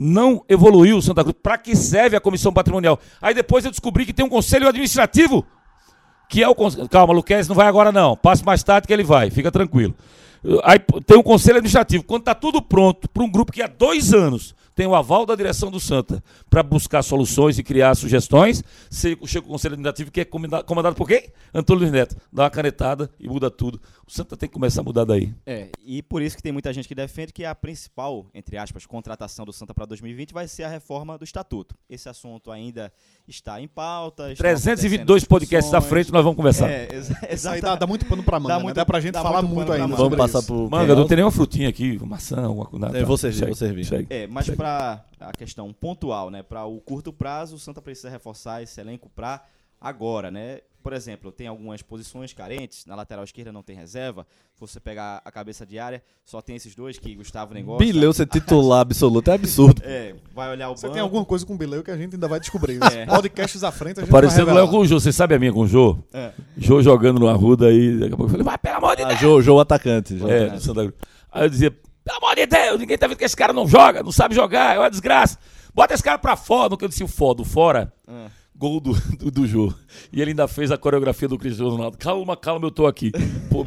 Não evoluiu o Santa Cruz. Para que serve a comissão patrimonial? Aí depois eu descobri que tem um conselho administrativo que é o conselho. Calma, Luquez não vai agora não. Passe mais tarde que ele vai, fica tranquilo. Aí tem um conselho administrativo. Quando está tudo pronto para um grupo que há dois anos tem o aval da direção do Santa para buscar soluções e criar sugestões, chega o conselho administrativo que é comanda- comandado por quem? Antônio Luiz Neto. Dá uma canetada e muda tudo. O Santa tem que começar a mudar daí. É, e por isso que tem muita gente que defende que a principal, entre aspas, contratação do Santa para 2020 vai ser a reforma do estatuto. Esse assunto ainda está em pauta. estão 322 acontecendo podcasts à frente nós vamos conversar. É, aí exatamente. dá, dá muito pano pra manga, Dá né? muito- dá pra gente dá falar muito muito, ainda. manga. Vamos passar isso. pro. Manga, não tem nenhuma frutinha aqui, maçã, alguma coisa. É, vou servir, vou servir. Segue. É, mas para a questão pontual, né, para o curto prazo, o Santa precisa reforçar esse elenco para agora, né? Por exemplo, tem algumas posições carentes, na lateral esquerda não tem reserva. Se você pegar a cabeça de área, só tem esses dois que Gustavo nem gosta. Bileu ser titular absoluto é absurdo. É, vai olhar o Você banco. tem alguma coisa com o Bileu que a gente ainda vai descobrir. É. Podcasts à frente a gente Parecendo vai Léo com o Jô. Você sabe a minha com o Jô? É. Jô jogando no Arruda aí. Daqui a pouco eu falei, vai, pelo amor de Ah, Deus. Jô, Jô atacante. Jô É, atacante. do Santa Cruz. Aí eu dizia, pelo amor de Deus, ninguém tá vendo que esse cara não joga, não sabe jogar, é uma desgraça. Bota esse cara pra fora, no que eu disse o fora, do fora. Ah. Gol do, do, do Jô. E ele ainda fez a coreografia do Cristiano Ronaldo. Calma, calma, eu tô aqui. Pô,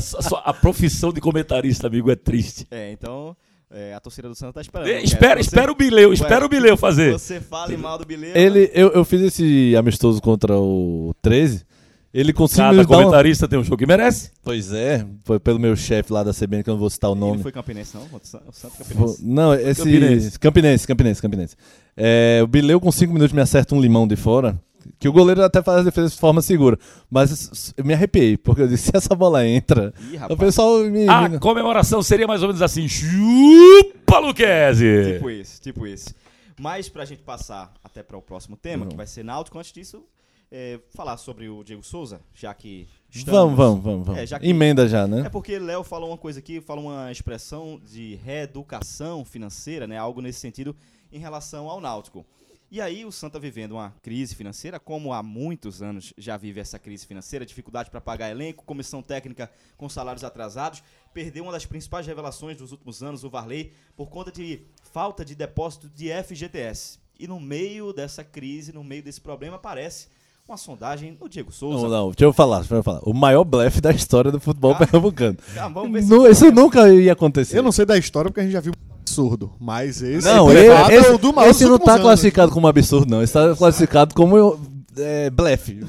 só- a profissão de comentarista, amigo, é triste. É, então é, a torcida do Santa tá esperando. Quer espera, você- espera o Bileu, espera Ué, o Bileu fazer. Você fale mal do Bileu. Ele, eu, eu fiz esse amistoso contra o 13. Ele conseguiu Cada me dar uma... comentarista tem um jogo que merece. Pois é, foi pelo meu chefe lá da CBN, que eu não vou citar o Ele nome. foi campinense, não? O Santa o Santa Vou- campinense. Não, esse. Campinense. Campinense, Campinense, Campinense. É, o Bileu com 5 minutos me acerta um limão de fora. Que o goleiro até faz a defesa de forma segura. Mas eu me arrepiei, porque eu disse: se essa bola entra. Ih, O pessoal me. A me- comemoração seria mais ou menos assim: chupa, Luquezzi! Tipo isso, tipo isso. Mas pra gente passar até para o próximo tema, que vai ser Náutico, antes disso, é, falar sobre o Diego Souza, já que estamos... Vamos, vamos, vamos. vamos. É, já que- Emenda já, né? É porque Léo falou uma coisa aqui, falou uma expressão de reeducação financeira, né? Algo nesse sentido em relação ao Náutico. E aí o Santa vivendo uma crise financeira, como há muitos anos já vive essa crise financeira, dificuldade para pagar elenco, comissão técnica com salários atrasados, perdeu uma das principais revelações dos últimos anos, o Varley, por conta de falta de depósito de FGTS. E no meio dessa crise, no meio desse problema, aparece uma sondagem no Diego Souza. Não, não, deixa eu falar, deixa eu falar. O maior blefe da história do futebol Ah. pernambucano. Ah, vamos ver Isso nunca ia acontecer. Eu não sei da história porque a gente já viu um absurdo, mas esse Não, é ele- esse, é o do maior esse não tá anos. classificado como absurdo, não. Esse tá classificado como é, blefe.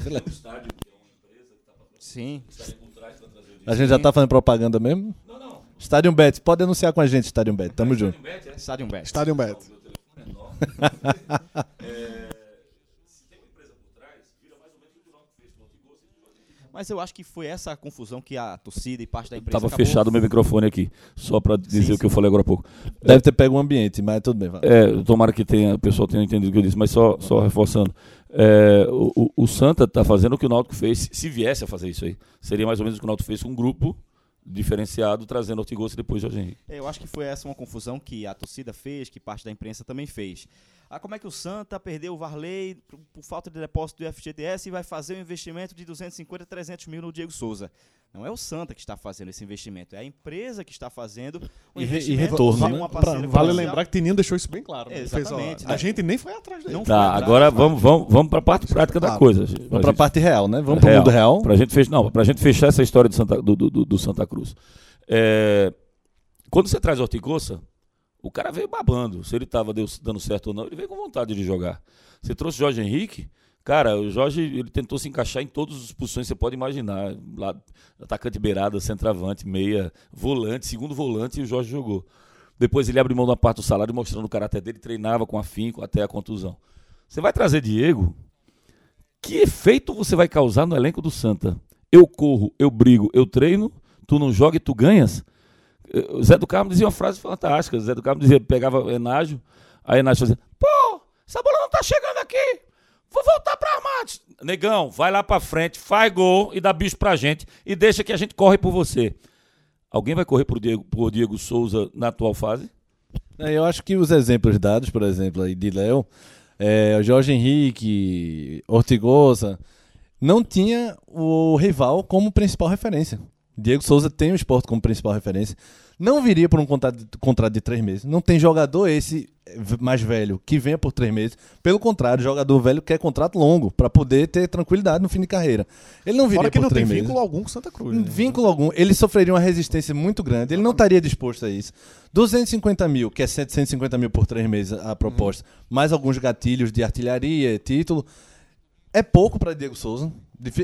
Sim. A gente já tá fazendo propaganda mesmo? Não, não. Stadium Bet, pode anunciar com a gente, Stadium Bet. Tamo junto. Stadium Bet. Stadium Bet. Mas eu acho que foi essa a confusão que a torcida e parte da imprensa Tava acabou- fechado o meu microfone aqui, só para dizer Sim, o que eu falei agora há pouco. Deve ter pego o ambiente, mas tudo bem. vai. É, tomara que tenha, o pessoal tenha entendido o que eu disse, mas só, só reforçando. É, o, o- o Santa está fazendo o que o Náutico fez, se- se viesse a fazer isso aí. Seria mais ou menos o que o Náutico fez com um grupo diferenciado, trazendo Ortigosa depois Jorge Henrique. É, Eu acho que foi essa uma confusão que a torcida fez, que parte da imprensa também fez. Ah, como é que o Santa perdeu o Varley por, por falta de depósito do FGTS e vai fazer um investimento de 250, 300 mil no Diego Souza? Não é o Santa que está fazendo esse investimento, é a empresa que está fazendo o E re- e investimento retorno, né? Pra- vale lembrar que Tininho deixou isso bem claro. né? Ele fez, ó, Exatamente, A né? gente nem foi atrás dele. Não Tá, atrás, agora vamos, vamos, vamos para a parte prática da Claro. coisa. Vamos pra parte real, né? Vamos pro Real. mundo real. Pra gente fechar, não, pra gente fechar essa história do Santa, do, do, do- Santa Cruz. É, quando você traz Hortigoça, o cara veio babando. Se ele tava deu- dando certo ou não, ele veio com vontade de jogar. Você trouxe Jorge Henrique, cara, o Jorge ele tentou se encaixar em todas as posições que você pode imaginar. Lá, atacante beirada, centroavante, meia, volante, segundo volante, e o Jorge jogou. Depois ele abre mão da parte do salário, mostrando o caráter dele, treinava com afinco até a contusão. Você vai trazer Diego, que efeito você vai causar no elenco do Santa? Eu corro, eu brigo, eu treino, tu não joga e tu ganhas? Eh, O Zé do Carmo dizia uma frase fantástica. O Zé do Carmo dizia, pegava Enágio, aí Enágio fazia, pô, essa bola não tá chegando aqui, vou voltar pra armar. Negão, vai lá pra frente, faz gol e dá bicho pra gente e deixa que a gente corre por você. Alguém vai correr por Diego, Diego Souza na atual fase? É, Eu acho que os exemplos dados, por exemplo, aí de Léo, é, Jorge Henrique, Ortigosa, não tinha o rival como principal referência. Diego Souza tem o esporte como principal referência. Não viria por um contrato, contrato de três meses. Não tem jogador esse eh, mais velho que venha por três meses. Pelo contrário, jogador velho quer contrato longo para poder ter tranquilidade no fim de carreira. Ele não viria Fora que por não tem três meses. vínculo algum com Santa Cruz. né? Vínculo algum. Ele sofreria uma resistência muito grande. Ele não estaria disposto a isso. 250 mil, que é 750 mil por três meses a proposta, mais alguns gatilhos de artilharia, título, é pouco para Diego Souza.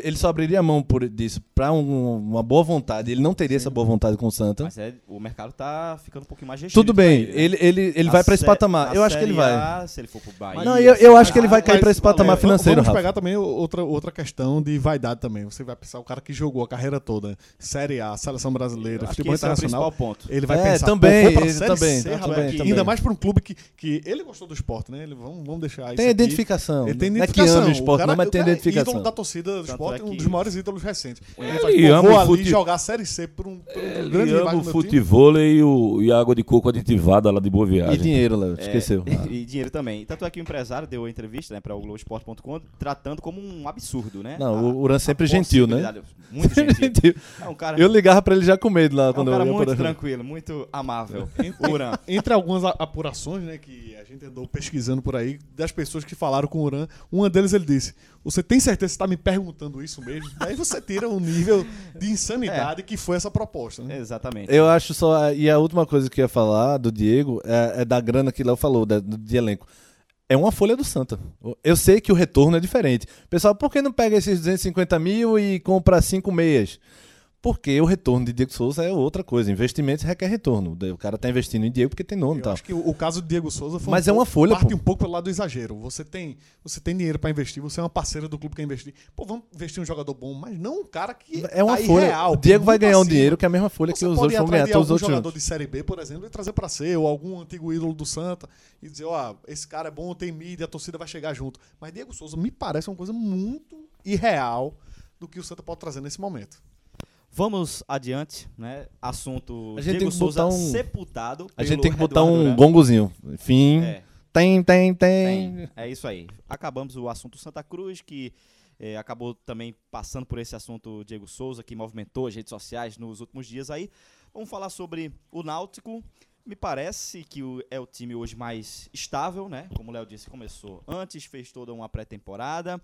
Ele só abriria a mão por disso para uma boa vontade. Ele não teria essa boa vontade com o Santa. Mas é, o mercado tá ficando um pouquinho mais restrito Tudo pra bem, ele, né? ele, ele, ele vai para esse patamar. Eu acho que ele vai. A, se ele for pro Bahia. Não, eu- eu acho que ele vai cair Mas, pra esse patamar é, financeiro, Vamos Rafa. pegar também outra, outra questão de vaidade também. Você vai pensar o cara que jogou a carreira toda, Série A, Seleção Brasileira, Acho que futebol é o internacional. principal ponto. Ele vai É, pensar, também, pra ele Série também, C, tá, também, também. Ainda mais para um clube que, que ele gostou do esporte, né? Ele, vamos, vamos deixar isso Tem aqui. identificação. Ele tem Não é que identificação. ama o esporte, cara, não, mas tem cara é identificação. ídolo da torcida esporte, é um dos maiores ídolos recentes. Ele, Ele ama vou o fute- jogar a Série C por um, por um Ele grande ama o futebol e, o, e a água de coco aditivada lá de Boa E Viagem. dinheiro, Léo, É, esqueceu. E dinheiro também. Tanto é que o empresário deu a entrevista né, para o Globoesporte.com tratando como um absurdo, né? Não, A- o Uran sempre a gentil, né? Muito gentil. É um cara, Eu ligava pra ele já com medo lá é um quando cara eu ia muito tranquilo, muito amável. Uran. Entre algumas apurações, né, que a gente andou pesquisando por aí, das pessoas que falaram com o Uran, uma deles ele disse: Você tem certeza que você tá me perguntando isso mesmo? Daí você tira um nível de insanidade que foi essa proposta. Né? Exatamente. Eu acho só. E a última coisa que eu ia falar do Diego é, é da grana que Léo falou, do- de elenco. É uma folha do Santa. Eu sei que o retorno é diferente. Pessoal, por que não pega esses 250 mil e compra cinco meias? Porque o retorno de Diego Souza é outra coisa. Investimentos requer retorno. O cara tá investindo em Diego porque tem nome e Eu tal. acho que o, o caso do Diego Souza foi Mas um é uma pouco- folha, parte pô. um pouco pelo lado do exagero. Você tem, você tem dinheiro pra investir, você é uma parceira do clube que quer investir. Pô, vamos investir um jogador bom, mas não um cara que É uma tá folha. irreal, o Diego vai ganhar um acima. dinheiro que é a mesma folha Você que os outros vão ganhar todos os outros. jogador juntos. de Série B, por exemplo, e trazer pra ser, ou algum antigo ídolo do Santa, e dizer, ó, esse cara é bom, tem mídia, a torcida vai chegar junto. Mas Diego Souza me parece uma coisa muito irreal do que o Santa pode trazer nesse momento. Vamos adiante, né? Assunto A gente Diego Souza um- sepultado. A gente tem que botar Eduardo um Duran. gongozinho. Fim. É. Tem, tem, tem. Tem. É isso aí. Acabamos o assunto Santa Cruz, que eh, acabou também passando por esse assunto Diego Souza, que movimentou as redes sociais nos últimos dias aí. Vamos falar sobre o Náutico. Me parece que o- é o time hoje mais estável, né? Como o Léo disse, começou antes, fez toda uma pré-temporada.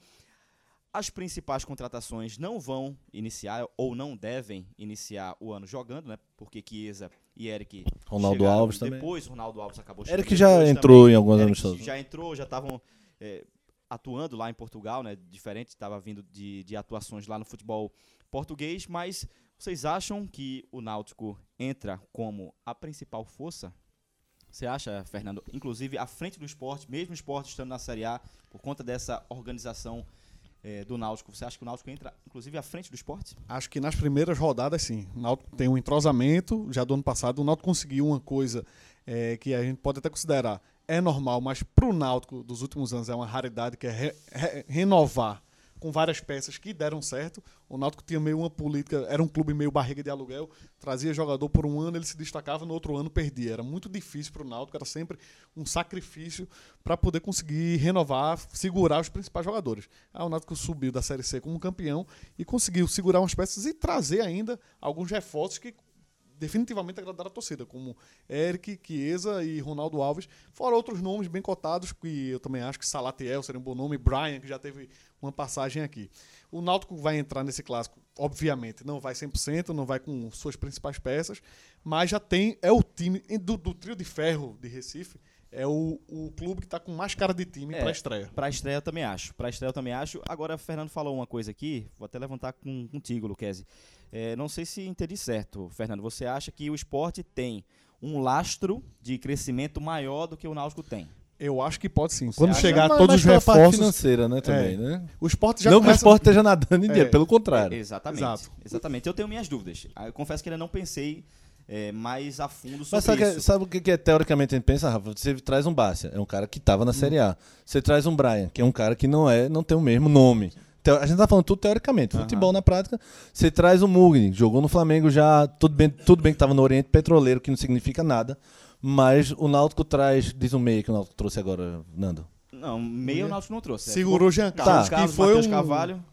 As principais contratações não vão iniciar ou não devem iniciar o ano jogando, né? Porque Chiesa e Eric Ronaldo Alves também. Depois, Ronaldo Alves acabou chegando Eric já entrou também. em alguns Eric amistosos. Já entrou, já estavam é, atuando lá em Portugal, né? Diferente, estava vindo de, de atuações lá no futebol português, mas vocês acham que o Náutico entra como a principal força? Você acha, Fernando? Inclusive à frente do esporte, mesmo o esporte estando na Série A, por conta dessa organização é, do Náutico, você acha que o Náutico entra, inclusive, à frente do esporte? Acho que nas primeiras rodadas, sim. O Náutico tem um entrosamento. Já do ano passado, o Náutico conseguiu uma coisa é, que a gente pode até considerar é normal, mas para o Náutico dos últimos anos é uma raridade, que é re, re, renovar com várias peças que deram certo. O Náutico tinha meio uma política, era um clube meio barriga de aluguel, trazia jogador por um ano, ele se destacava, no outro ano perdia. Era muito difícil para o Náutico, era sempre um sacrifício para poder conseguir renovar, segurar os principais jogadores. Aí o Náutico subiu da Série C como campeão e conseguiu segurar umas peças e trazer ainda alguns reforços que definitivamente agradaram a torcida, como Eric, Chiesa e Ronaldo Alves, fora outros nomes bem cotados, que eu também acho que Salatiel seria um bom nome, Brian, que já teve uma passagem aqui. O Náutico vai entrar nesse clássico, obviamente, não vai 100%, não vai com suas principais peças, mas já tem, é o time do, do trio de ferro de Recife, é o, o clube que está com mais cara de time é, para estreia. Para estreia eu também acho. Para estreia eu também acho. Agora, o Fernando falou uma coisa aqui, vou até levantar com, contigo, Luquezzi. É, não sei se entendi certo, Fernando. Você acha que o esporte tem um lastro de crescimento maior do que o Náutico tem? Eu acho que pode sim. Você Quando acha? chegar mas, todos mas os reforços. Parte financeira, né, também, é. né? O esporte já Não começa... que o esporte esteja nadando em é. dia, pelo contrário. É, exatamente. Exato. Exatamente. Eu tenho minhas dúvidas. Eu confesso que ainda não pensei é, mais a fundo sobre Mas sabe isso. Que, sabe o que, é teoricamente a gente pensa, Rafa? Você traz um Bárcia, é um cara que estava na hum. Série A. Você traz um Brian, que é um cara que não é, não tem o mesmo nome. A gente tá falando tudo teoricamente. Futebol na prática, você traz o Mugni, jogou no Flamengo já, tudo bem, tudo bem que estava no Oriente Petroleiro, que não significa nada. Mas o Náutico traz, diz o meia que o Náutico trouxe agora, Nando. Não, meia o Náutico não trouxe. Segurou Jean Carlos, tá. que foi um... Carvalho.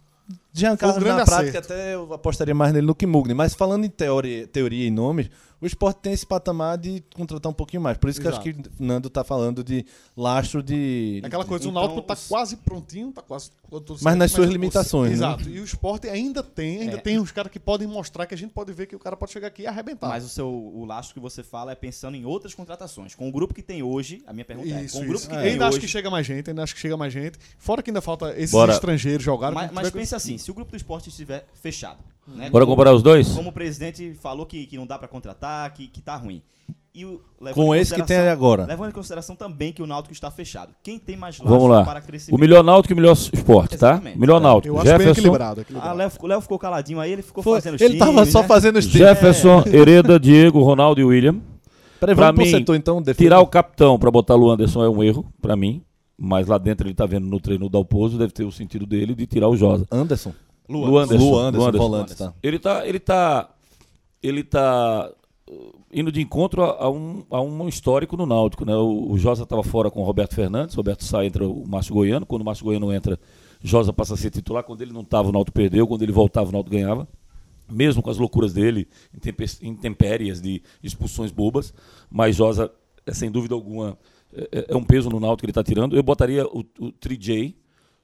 Jean Carlos, na prática, até eu apostaria mais nele do que Mugni. Mas falando em teoria, teoria e nomes, o esporte tem esse patamar de contratar um pouquinho mais. Por isso Exato. que acho que o Nando está falando de lastro de. Aquela coisa, então, o Náutico está quase prontinho, está quase. Mas nas suas limitações. Né? Exato. E o esporte ainda tem, ainda é. tem os caras que podem mostrar que a gente pode ver que o cara pode chegar aqui e arrebentar. Mas o seu o lastro que você fala é pensando em outras contratações. Com o grupo que tem hoje, a minha pergunta é, isso, é: com o grupo que é. tem ainda hoje, acho que chega mais gente, ainda acho que chega mais gente. Fora que ainda falta esses Bora. estrangeiros jogarem. Mas, mas pense assim: se o grupo do esporte estiver fechado, né? Bora comparar os dois? Como o presidente falou que, que não dá para contratar, que, que tá ruim. E o, Com esse que tem agora. Levando em consideração também que o Náutico está fechado. Quem tem mais Vamos lá. para crescimento? O melhor Náutico e o melhor esporte, tá? Exatamente. Melhor Náutico. Eu acho Jefferson. bem equilibrado. equilibrado. Ah, o Léo ficou caladinho aí, ele ficou Foi, fazendo Ele estava só né? fazendo os times. Jefferson, é. Hereda, Diego, Ronaldo e William. Peraí, pra mim, setor, então, tirar o capitão para botar o Anderson é um erro, para mim. Mas lá dentro ele tá vendo no treino do Dalpozo, deve ter o sentido dele de tirar o Josa. Anderson? Lu, Lu Anderson. Lu Anderson, Lu Anderson, volante, tá. Ele tá, ele tá, ele tá uh, indo de encontro a, a, um, a um histórico no Náutico, né? O, o Josa estava fora com o Roberto Fernandes, Roberto sai, entra o Márcio Goiano, quando o Márcio Goiano entra, Josa passa a ser titular, quando ele não estava o Náutico perdeu, quando ele voltava o Náutico ganhava. Mesmo com as loucuras dele, intempéries de expulsões bobas, mas Josa, é, sem dúvida alguma, é, é, é um peso no Náutico que ele está tirando. Eu botaria o, o Trijay,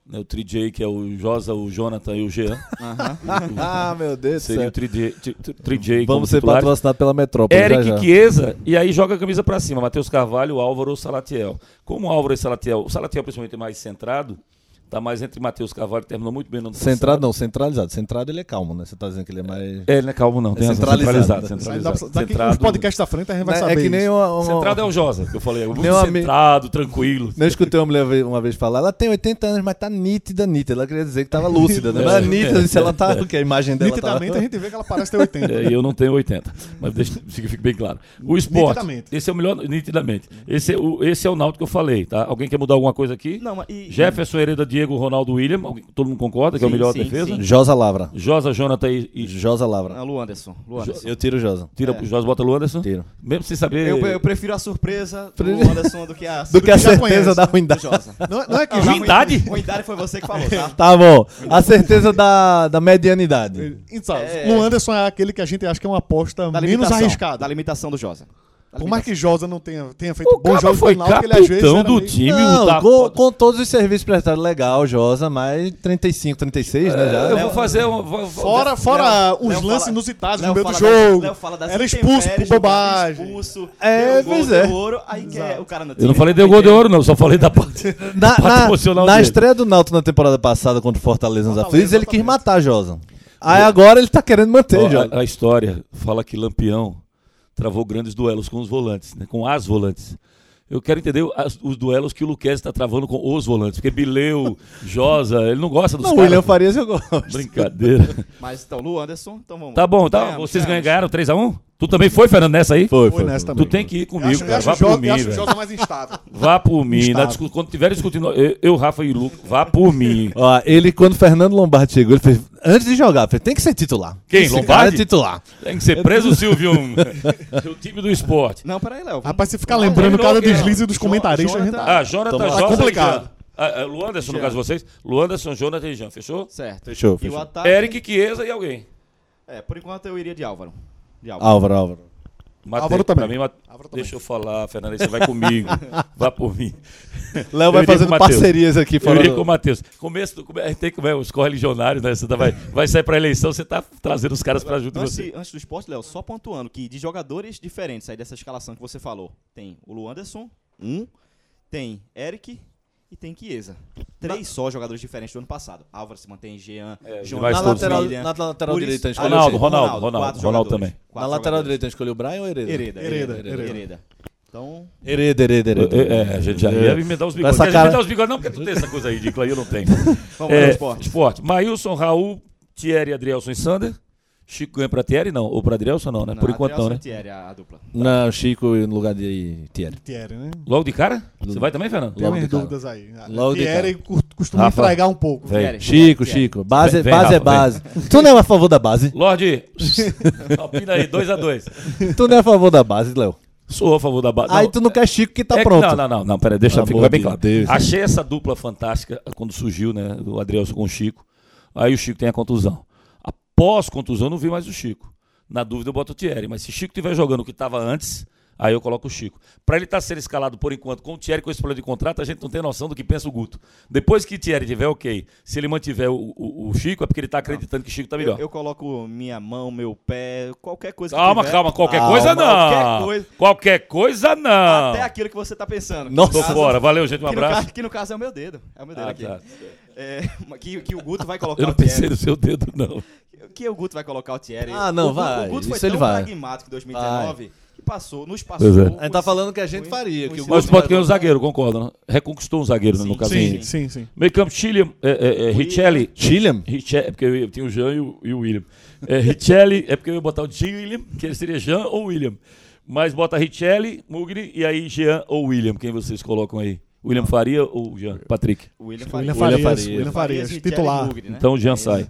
né, o 3J, que é o Josa, o Jonathan e o Jean. ah, meu Deus Seria o 3J, Vamos ser patrocinados pela Metrópole. Eric já, já. Chiesa, e aí joga a camisa para cima. Matheus Carvalho, Álvaro ou Salatiel. Como o Álvaro e Salatiel, o Salatiel principalmente é mais centrado, Tá mais entre Matheus Carvalho, que terminou muito bem no Centrado não, centralizado. Centrado ele é calmo, né? Você tá dizendo que ele é mais. É, ele é calmo, não. É centralizado. Centralizado. centralizado. Daqui, centrado... Os podcasts da frente a gente vai é, saber. É que nem uma, uma... Centrado é o Josa, que eu falei. É muito centrado, tranquilo. Não escutei uma mulher uma vez falar. Ela tem 80 anos, mas tá nítida, nítida. Ela queria dizer que tava lúcida, né? É, mas nítida, é, se ela tá. Porque a imagem dela. Nitidamente tá... a gente vê que ela parece ter 80. É, e eu não tenho 80. Mas deixa que fique bem claro. O esporte. Nitidamente. Esse é o melhor. Nitidamente. Esse é o, esse é o Náutico que eu falei, tá? Alguém quer mudar alguma coisa aqui? Não, e... Jefferson, Hereda, Diego, Ronaldo, William. Todo mundo concorda que é o melhor sim, defesa? Sim. Josa Lavra. Josa, Jonathan e. e... Josa Lavra. Ah, Lu Anderson. Lu Anderson. Eu tiro o Josa. Tira é. o Josa, bota o Lu Anderson? Tiro. Mesmo sem saber. Eu, eu prefiro a surpresa do Lu Anderson do que a, do que a certeza da ruindade. Não, não, é que ruindade? Ruindade foi você que falou, tá? tá bom. A certeza da, da medianidade. Então, é... Lu Anderson é aquele que a gente acha que é uma aposta menos arriscada. Da limitação do Josa. Por mais que Josa não tenha, tenha feito o bons jogos foi final, ele às vezes do meio... time. Não, tá... com, com, todos os serviços prestados, legal, Josa, mas 35, 36, né, já. Eu vou fazer... Um, vou, fora fora Léo, os Léo lances fala, inusitados no meio do jogo. Era expulso por bobagem. Expulso, é, pois é. Ouro, aí o cara não Eu não falei deu gol de ouro, não, só falei da parte, na, parte na, emocional Na dele. estreia do Náutico na temporada passada contra o Fortaleza nos Aflitos, ele quis matar Josa. Aí agora ele tá querendo manter, Josa. A história fala que Lampião travou grandes duelos com os volantes, né, com as volantes. Eu quero entender as- os duelos que o Luquez está travando com os volantes. Porque Bileu, Josa, ele não gosta dos Não, o caras. William Farias eu gosto. Brincadeira. Mas então, Lu Anderson, então vamos. Tá bom, tá. Ganhamos, Vocês ganhamos. ganharam 3x1? Tu também foi, Fernando, nessa aí? Foi, Foi nessa também. Tu tem que ir comigo, acho, cara. Vá por mim, eu acho o velho. Mais instável. Vá por mim. Na Quando tiver discutindo, eu, eu, Rafa e Lu, vá por mim. Ó, ele, quando o Fernando Lombardi chegou, ele fez, antes de jogar, fez, tem que ser titular. Quem, Esse Lombardi? cara é titular. Tem que ser preso, Silvio. o time do esporte. Não, peraí, Léo. Rapaz, ficar Não, lembrando terminou cada aqui, deslize dos comentaristas, Jonathan- tá. Ah, Jonathan, Jota Tá complicado. Ah, ah, Luanderson, no caso de vocês. Luanderson, Jonathan e Jean. Fechou? Certo. Fechou, E o fechou. ataque. Eric, Chiesa e alguém. É, por enquanto eu iria de Álvaro. De Álvaro. Álvaro, Álvaro. Matei. Álvaro também. Mim, Mate- Álvaro também. Deixa eu falar, Fernando, você vai comigo. Vá por mim. Léo vai fazendo parcerias aqui Eu fora iria do- com o Matheus. Começo a gente tem que ver os correligionários, né? Você tá- vai, vai sair pra eleição, você tá trazendo os caras pra junto de Antes, você. antes do esporte, Léo, só pontuando que de jogadores diferentes aí dessa escalação que você falou, tem o Lu Anderson, um, tem Eric e tem Chiesa. Três só jogadores diferentes do ano passado. Álvaro se mantém, Jean, É, João Na lateral, William. na lateral direita, a gente Ah, escolheu Ronaldo? Ronaldo, Ronaldo, Ronaldo jogadores. também. Na lateral jogadores. direita, a gente escolheu o Brian ou Hereda? Hereda, Hereda, Hereda, Hereda. Hereda. Então, Hereda, Hereda, Hereda. É, é, a gente já ia me dar os bigodes. Cara- me dar os bigodes, não, porque tu tem essa coisa ridícula aí, eu não tenho. vamos É, esporte. esporte. Maílson, Raul, Thierry, Adrielson e Sander. Chico ganha pra Thierry, não. Ou pra Adrielson, não, né? Por enquanto não, Adrielson né? e Thierry, a, a dupla. Não, Chico no lugar de Thierry. Thierry, né? Logo de cara? Você vai também, Fernando? Tem Logo de cara. dúvidas aí. Logo de Thierry cu- costuma Rafa. entregar um pouco. Vem. Thierry, Chico, Thierry. Chico. Base, Vem, vem, base é Rafa, vem. base. Tu não é a favor da base? Lorde, opina aí, 2x2. Tu não é a favor da base, Léo? Sou a favor da base. Aí tu não quer Chico que tá É que- pronto. Não, não, não, não, pera, deixa ficar bem de claro. Deus. Achei essa dupla fantástica quando surgiu, né? Do Adrielson com o Chico. Aí o Chico tem a contusão. Após contusão, não vi mais o Chico. Na dúvida, eu boto o Thierry. Mas se Chico estiver jogando o que estava antes, aí eu coloco o Chico. Para ele estar sendo escalado por enquanto com o Thierry com esse problema de contrato, a gente não tem noção do que pensa o Guto. Depois que o Thierry tiver ok, se ele mantiver o, o- o Chico, é porque ele está acreditando que o Chico está melhor. Eu, eu coloco minha mão, meu pé, qualquer coisa que Calma, calma, qualquer Calma, coisa não. Qualquer coisa. Qualquer coisa não. Até aquilo que você tá pensando. Nossa. Tô fora. Valeu, gente. Um Que no, abraço. caso, que no caso é o meu dedo. É o meu dedo Ah, aqui. tá. É, que, que o Guto vai colocar Eu não o Thierry. pensei no seu dedo, não. Que o Guto vai colocar o Thierry. Ah, não, o, vai. O Guto foi Isso ele tão vai. pragmático em 2019 que passou, nos Pois é. passou. A gente tá falando que a gente faria. Que o Mas Guto o Sport vai- ganhou um zagueiro, concordo, né? Reconquistou um zagueiro, né, no Sim, caso. Sim, Sim. sim, sim. Meio campo, Chile, é, é, é, Richelli. Chilliam? Richelli, é porque eu tinha o Jean e o, e o William. É, Richelli, é porque eu ia botar o William, que ele seria Jean ou William. Mas bota Richelli, Mugni e aí Jean ou William. Quem vocês colocam aí? William Faria ou Jean? Patrick. O William William Farias. Farias. William Farias, Richelli titular. né? Então o Jean É sai.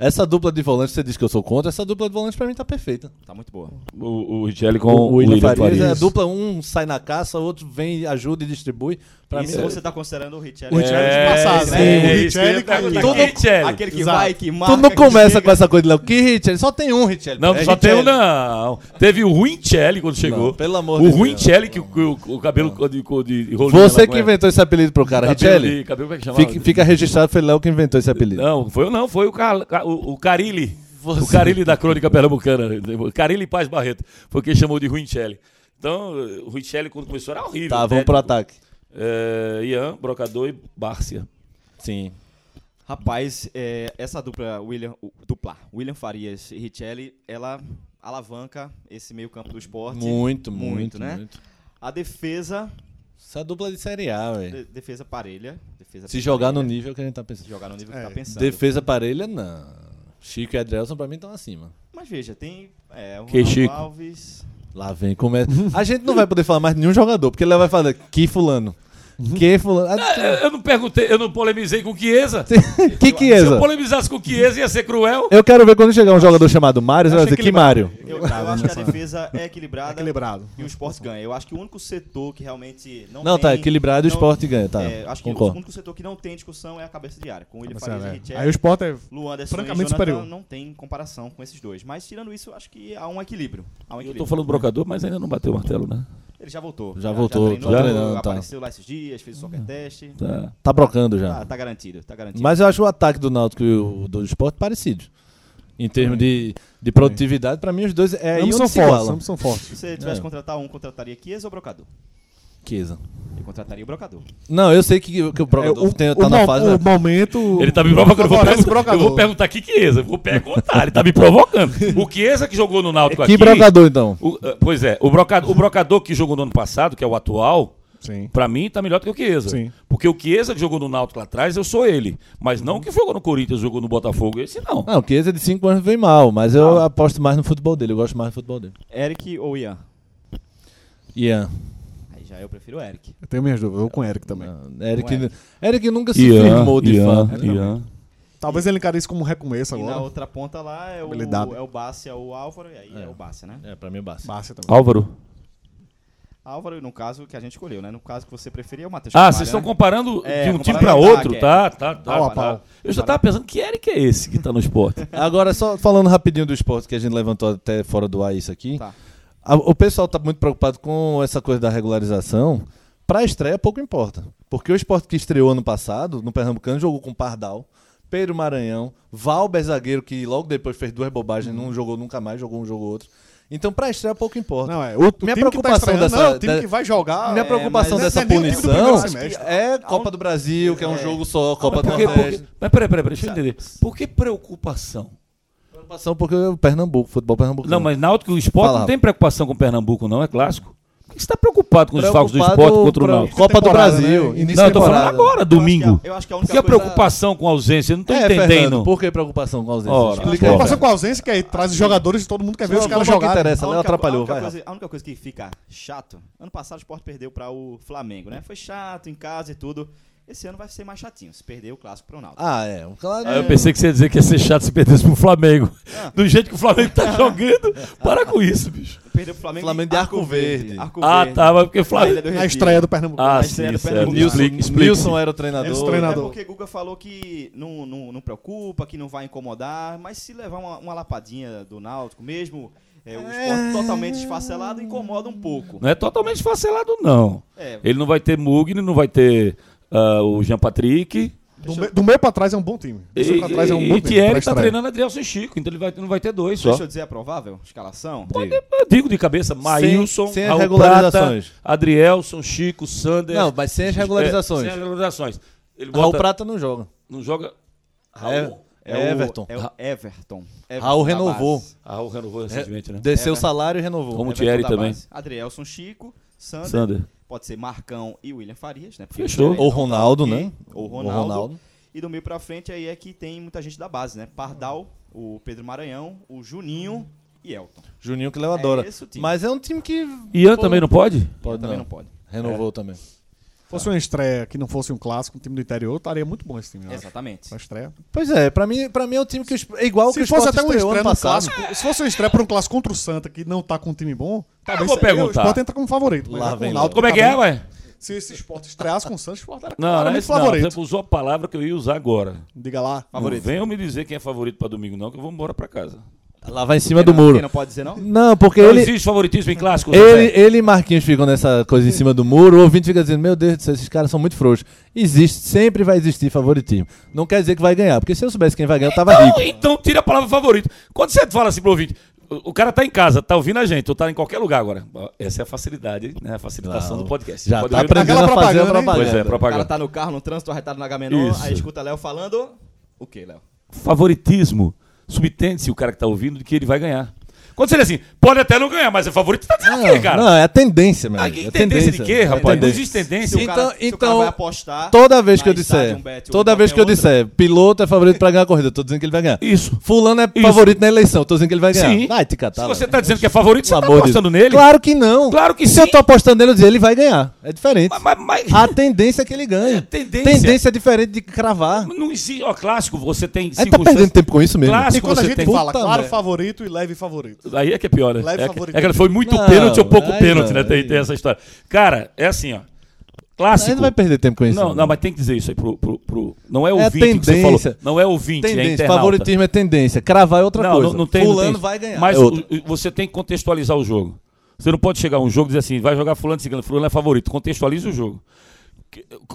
Essa dupla de volantes, você diz que eu sou contra, essa dupla de volantes pra mim tá perfeita. Tá muito boa. O, o Richelli com o o William, William, Farias, Farias. é a dupla, um sai na caça, o outro vem, ajuda e distribui. Pra Isso mim, você tá considerando o Richelli. O Richelli É, de passado, sim, né? O é isso que eu ia Richelli caiu. Que Richelli? Aquele que Exato. vai, que marca. tu não começa chega. com essa coisa de Léo. Que Richelli? Só tem um Richelli. Não, É só tem um Richelli. não. Teve o Ruincelli quando chegou. Não, pelo amor o de Ruincelli, que o, o, o cabelo de, de, de rolinho Você que é? inventou esse apelido pro cara, Cabelo Richelli. de- cabelo, como é que chamava? Fica, fica registrado, foi Léo que inventou esse apelido. Não, foi eu não, foi o, Car, o, o Carilli. Você- O Carilli da Crônica Pernambucana. Carilli Paz Barreto. Foi quem chamou de Ruincelli. Então, o Ruincelli, quando começou, era horrível. Tá, vamos pro ataque. É, Ian, Brocador e Bárcia. Sim. Rapaz, é, essa dupla William, dupla William Farias e Richelli, ela alavanca esse meio campo do esporte. Muito, muito, muito, né? muito. A defesa, Essa dupla de Série A, velho. de- defesa parelha. Defesa Se jogar no parelha. nível que a gente tá pensando. Se jogar no nível que É. tá pensando. Defesa parelha, não. Chico e Adrielson pra mim estão acima. Mas veja, tem é, o Que Ronaldo Chico? Alves. Lá vem, começa. A gente não vai poder falar mais de nenhum jogador, porque ele vai falar que fulano. Que fulano. Eu, eu não perguntei, eu não polemizei com o Chiesa. que que Se eu é polemizasse com o Chiesa, ia ser cruel. Eu quero ver quando chegar um jogador chamado Mário, você vai dizer que Mário. Eu, eu acho que a defesa é equilibrada. Equilibrado. E o esporte ganha. Eu acho que o único setor que realmente não, Não, tem... tá equilibrado e o esporte ganha, tá. é, acho que o concordo. único setor que não tem discussão é a cabeça de área. Com o Mas, Farias é, e Aí o Sport é Lu Anderson francamente superior. não tem comparação com esses dois. Mas tirando isso, eu acho que há um equilíbrio. Há um Eu equilíbrio. tô falando do Brocador, mas ainda não bateu o martelo, né? Ele já voltou. Já voltou, treinou, tá treinando, tá. apareceu lá esses dias, fez o soccer test. Tá. Tá brocando já. Tá, tá garantido, tá garantido. Mas eu acho o ataque do Náutico e o do esporte parecido. Em termos de, de produtividade, pra mim os dois é ambos são se fortes, ambos são fortes. Se você tivesse É. que contratar um, contrataria Chiesa ou Brocador? Chiesa. Eu contrataria o Brocador. Não, eu sei que, que o Brocador É, o, tem, o tá na mo- fase. o momento. Ele tá me provocando. Eu vou, o perguntar, eu brocador. vou perguntar que Chiesa. Vou perguntar. Ele tá me provocando. O Chiesa que jogou no Náutico Que aqui. brocador, então? o- ah, pois é, o brocador, o brocador que jogou no ano passado, que é o atual, Sim. Pra mim, tá melhor do que o Chiesa. Sim. Porque o Chiesa que jogou no Náutico lá atrás, eu sou ele. Mas não o que jogou no Corinthians, jogou no Botafogo. Esse não. Não, o Chiesa de 5 anos vem mal, mas eu aposto mais no futebol dele, eu gosto mais do futebol dele. Eric ou Ian? Ian. Já eu prefiro o Eric. Eu tenho minhas dúvidas. Eu vou com o Eric também. Não, Eric, Eric. Eric nunca se Ian, firmou de Ian, fato. Ian. Talvez ele encare isso como um recomeço E na agora. outra ponta lá é o, Habilidade. é o Bárcia ou o Álvaro, e aí é, É. o Bárcia, né? É, pra mim é Bassi. Bárcia também. Álvaro. Álvaro, no caso que a gente escolheu, né? No caso que você preferia é o Matheus Ah, vocês estão né? comparando É, de um time comparando ataque, outro, é. tá? Tá, tá. Tá. pau. Eu já tava pensando que Eric é esse que tá no esporte. Agora, só falando rapidinho do esporte, que a gente levantou até fora do ar isso aqui. Tá. A- o pessoal tá muito preocupado com essa coisa da regularização. Pra estreia, pouco importa. Porque o esporte que estreou ano passado, no Pernambucano, jogou com Pardal, Pedro Maranhão, Valber zagueiro, que logo depois fez duas bobagens, não jogou nunca mais, jogou um, jogou outro. Então, pra estreia, pouco importa. Não, é. O, o Minha time que tá preocupação estreando, dessa- não, o time da- que vai jogar. Minha é, preocupação dessa é do punição é Copa do Brasil, que é um jogo só, Copa Mas do por que- por Nordeste. que- Mas peraí, peraí, peraí, deixa eu entender. Por que preocupação? Preocupação porque o Pernambuco, futebol Pernambuco. Não, mas Náutico, o esporte Fala, não tem preocupação com o Pernambuco, não, é clássico. Por que você tá preocupado com os desfalques do esporte contra o Náutico? Copa do Brasil, né? Não, eu tô falando agora, domingo. Eu acho que a Por única que a coisa... preocupação com a ausência? Eu não tô É, entendendo. Fernando, por que preocupação com a ausência? Ora, Explica. Preocupação com a ausência, que aí traz os jogadores e todo mundo quer ver Só os caras que jogarem. interessa. A Léo única- atrapalhou, a única, vai, coisa, a única coisa que fica chato, ano passado o Sport perdeu para o Flamengo, né? Foi chato em casa e tudo. Esse ano vai ser mais chatinho, se perder o clássico pro Náutico. Ah, é. Claro, Ah, eu pensei que você ia dizer que ia ser chato se perdesse pro Flamengo. Ah. Do jeito que o Flamengo tá jogando. Para com isso, bicho. Perdeu pro Flamengo, Flamengo de Arco Verde. Arco Ah, Verde. tá, mas porque o Flamengo. Do Retiro. estreia do Pernambuco. Ah, sim, estreia do certo. Pernambuco. Nilson. Nilson era o treinador. Esse É treinador. porque Guga falou que não, não, não preocupa, que não vai incomodar, mas se levar uma, uma lapadinha do Náutico, mesmo é, o esporte totalmente esfacelado, incomoda um pouco. Não é totalmente esfacelado, não. É, Ele não vai ter Mugni, não vai ter ah, o Jean Patrick. Do, me- do meio pra trás é um bom time. Do E, meio pra trás é um bom e time. Thierry tá estreia. treinando Adrielson e Chico, então ele vai, não vai ter dois só. deixa eu dizer a provável escalação. Eu digo de cabeça, Maílson, sem as Raul regularizações. Prata, Adrielson, Chico, Sander. Não, mas sem as regularizações. É, sem as regularizações. Ele Raul bota, Prata não joga. não joga. É, Raul, é o- Everton. É o Everton. Everton Raul renovou. Raul renovou recentemente, né? Desceu o Everton. salário e renovou. Como o Everton Thierry também. Adrielson, Chico, Sander, Sander. Pode ser Marcão e William Farias, né? Porque Fechou. Ou tá Ronaldo, ok. né? Ou O Ronaldo. Ronaldo. E do meio pra frente aí é que tem muita gente da base, né? Pardal, o Pedro Maranhão, o Juninho e Elton. Juninho que Léo adora. É esse o time. Mas é um time que Ian também não pode? pode também não. não pode. Renovou também. Fosse uma estreia que não fosse um clássico, um time do interior, estaria muito bom esse time. eu acho. Exatamente. Pra estreia. Pois é, pra mim, pra mim é um time que é igual que Se o fosse Sport até uma estreou estreia ano no passado. clássico, se fosse uma estreia pra um clássico contra o Santa que não tá com um time bom, talvez vou seria- o perguntar. Sport entra como favorito. Mas Lá já com vem o Náutico Como é que é, vai? Se esse Sport estreasse com o Santos, o Sport era Não, não, é claramente isso não. favorito. Você usou a palavra que eu ia usar agora. Diga lá. Favorito. Não venham me dizer quem é favorito pra domingo, não, que eu vou embora pra casa. Lá vai em cima do muro. Não pode dizer não? Não, porque Não ele, existe favoritismo em clássico, ele, ele e Marquinhos ficam nessa coisa em cima do muro, o ouvinte fica dizendo, meu Deus do céu, esses caras são muito frouxos. Existe, sempre vai existir favoritismo. Não quer dizer que vai ganhar, porque se eu soubesse quem vai ganhar, eu tava rico. Então, então tira a palavra favorito. Quando você fala assim pro ouvinte, o, cara tá em casa, tá ouvindo a gente, ou tá em qualquer lugar agora. Essa é a facilidade, né? A facilitação Não. do podcast. Já Pode tá aprendendo Aquela a fazer a propaganda, propaganda. Pois é, O cara propaganda. tá no carro, no trânsito, arretado na Gamenon, aí escuta Léo falando. O que, Léo? Favoritismo. Subtende-se o cara que tá ouvindo de que ele vai ganhar. Quando você diz assim, pode até não ganhar, mas é favorito, tá dizendo o quê, cara? não, é a tendência, meu Ah, é tendência de quê, rapaz? Não tendência. existe tendência. Se o cara, Então- se o cara então, vai apostar. Toda vez que eu disser, Stadium Bet toda vez que eu outra, disser, piloto é favorito pra ganhar a corrida, eu tô dizendo que ele vai ganhar. Isso. Fulano é Isso. favorito na eleição, tô dizendo que ele vai ganhar. Sim. Vai te catar. Se você tá dizendo que é favorito, você tá apostando nele? Claro que não. Claro que Se sim. eu tô apostando nele, eu dizer, ele vai ganhar. É diferente. Mas, mas- mas- A tendência é que ele ganhe. É, tendência. Tendência é diferente de cravar. não existe. Ó, clássico, você tem Aí tá perdendo tempo com isso mesmo. Clássico. E quando a gente fala claro favorito e leve favorito. Aí é que é pior, né? Leve É, que- é que foi muito Não, pênalti ou pouco aí pênalti, não, né? Tem, tem essa história. Cara, é assim, ó. Clássico. não vai perder tempo com isso. Não, não, mas tem que dizer isso aí pro. pro, pro- não é É ouvinte que você falou. tendência. Não é ouvinte, é Tendência. internauta. Favoritismo é tendência. Cravar é outra não, coisa. não, não tem. não Fulano tem. vai ganhar. Mas é o- o- você tem que contextualizar o jogo. Você não pode chegar a um jogo e dizer assim, vai jogar fulano, cigano, fulano é favorito. Contextualiza o jogo.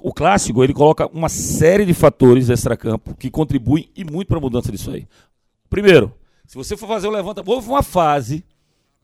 O clássico, ele coloca uma série de fatores extracampo que contribuem e muito para a mudança disso aí. Primeiro, se você for fazer o levanta, houve uma fase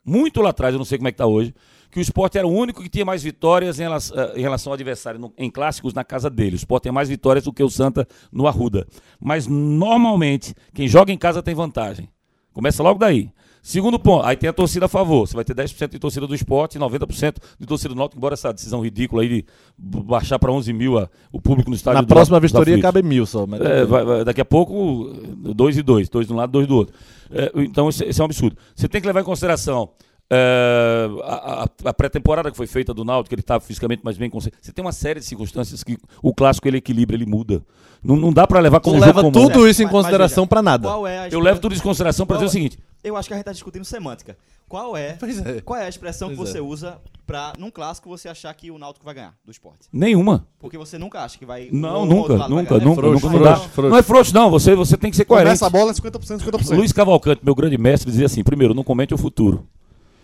muito lá atrás, eu não sei como é que está hoje, que o esporte era o único que tinha mais vitórias em relação, eh, em relação ao adversário no- em clássicos na casa dele. O esporte tem mais vitórias do que o Santa no Arruda. Mas normalmente, quem joga em casa tem vantagem. Começa logo daí. Segundo ponto, aí tem a torcida a favor. Você vai ter 10% de torcida do esporte e 90% de torcida do Náutico, embora essa decisão ridícula aí de baixar para 11 mil a- o público no estádio Na do próxima Náutico, vistoria cabe mil só. Mas É, vai- vai- daqui a pouco, dois e dois. Dois de um lado, dois do outro. É, então, esse, esse é um absurdo. Você tem que levar em consideração é, a, a- a pré-temporada que foi feita do Náutico, que ele estava fisicamente mais bem consciente. Você tem uma série de circunstâncias que o clássico ele equilibra, ele muda. Não, não dá para levar Tu como leva jogo comum. tudo isso em Mas- consideração pra nada. Qual é a Eu levo tudo isso em consideração para dizer o é- seguinte. Eu acho que a gente tá discutindo semântica. Qual é, Pois é. qual é a expressão que Pois você é. usa pra, num clássico, você achar que o Náutico vai ganhar do esporte? Nenhuma. Porque você nunca acha que vai. Não, um nunca, outro lado vai nunca, nunca, frouxo, nunca. Não, dá. frouxo, frouxo. não é frouxo, não. Você, você tem que ser coerente. Começa a bola é 50%, 50%. Luiz Cavalcante, meu grande mestre, dizia assim: primeiro, não comente o futuro.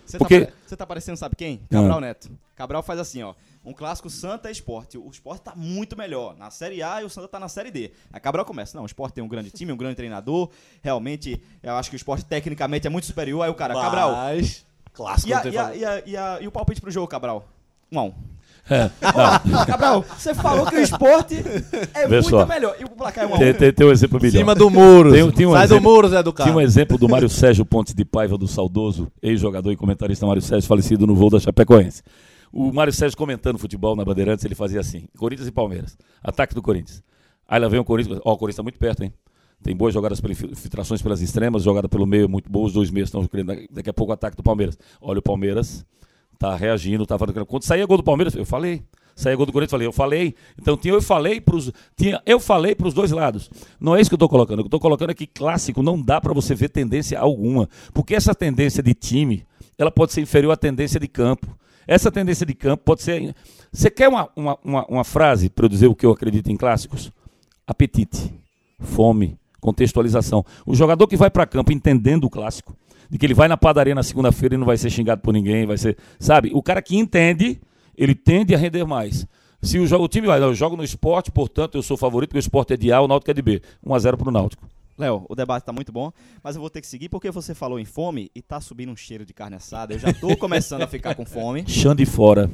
Você, Porque- tá, pare- você tá parecendo, sabe quem? Cabral Neto. Cabral faz assim, ó. Um clássico Santa e Esporte. O Esporte tá muito melhor na Série A e o Santa tá na Série D. A Cabral começa. Não, o Esporte tem um grande time, um grande treinador. Realmente, eu acho que o Esporte tecnicamente é muito superior. Aí o cara, Cabral. Mas... Clássico, E, a- e, e, a- e, a- e o palpite pro jogo, Cabral? Um a um. É. Cabral, você falou que o esporte é Vê muito só. melhor. E o placar é um a um. Tem, tem, tem um exemplo melhor. Cima do muro. Tem um- tem um Sai exemplo- do muro, Zé do Tinha um Carro. exemplo do Mário Sérgio Pontes de Paiva, do saudoso ex-jogador e comentarista Mário Sérgio, falecido no voo da Chapecoense. O Mário Sérgio comentando futebol na Bandeirantes, ele fazia assim: Corinthians e Palmeiras. Ataque do Corinthians. Aí lá vem o Corinthians. Ó, o Corinthians tá muito perto, hein? Tem boas jogadas pelas infiltrações pelas extremas, jogada pelo meio muito boa, os dois meios estão querendo. Daqui a pouco o ataque do Palmeiras. Olha o Palmeiras, tá reagindo, tá falando. Quando saía gol do Palmeiras, eu falei. Saía gol do Corinthians, falei, eu falei. Então tinha, eu falei pros. Tinha, eu falei pros dois lados. Não é isso que eu tô colocando. O que eu tô colocando é que clássico não dá para você ver tendência alguma. Porque essa tendência de time, ela pode ser inferior à tendência de campo. Essa tendência de campo pode ser. Você quer uma, uma, uma, uma frase para eu dizer o que eu acredito em clássicos? Apetite, fome, contextualização. O jogador que vai para campo entendendo o clássico, de que ele vai na padaria na segunda-feira e não vai ser xingado por ninguém, vai ser. Sabe? O cara que entende, ele tende a render mais. Se o, o time vai, eu jogo no esporte, portanto eu sou favorito, porque o esporte é de A, o Náutico é de B. 1x0 pro Náutico. Léo, o debate tá muito bom, mas eu vou ter que seguir porque você falou em fome e tá subindo um cheiro de carne assada. Eu já tô começando a ficar com fome. Chão de fora.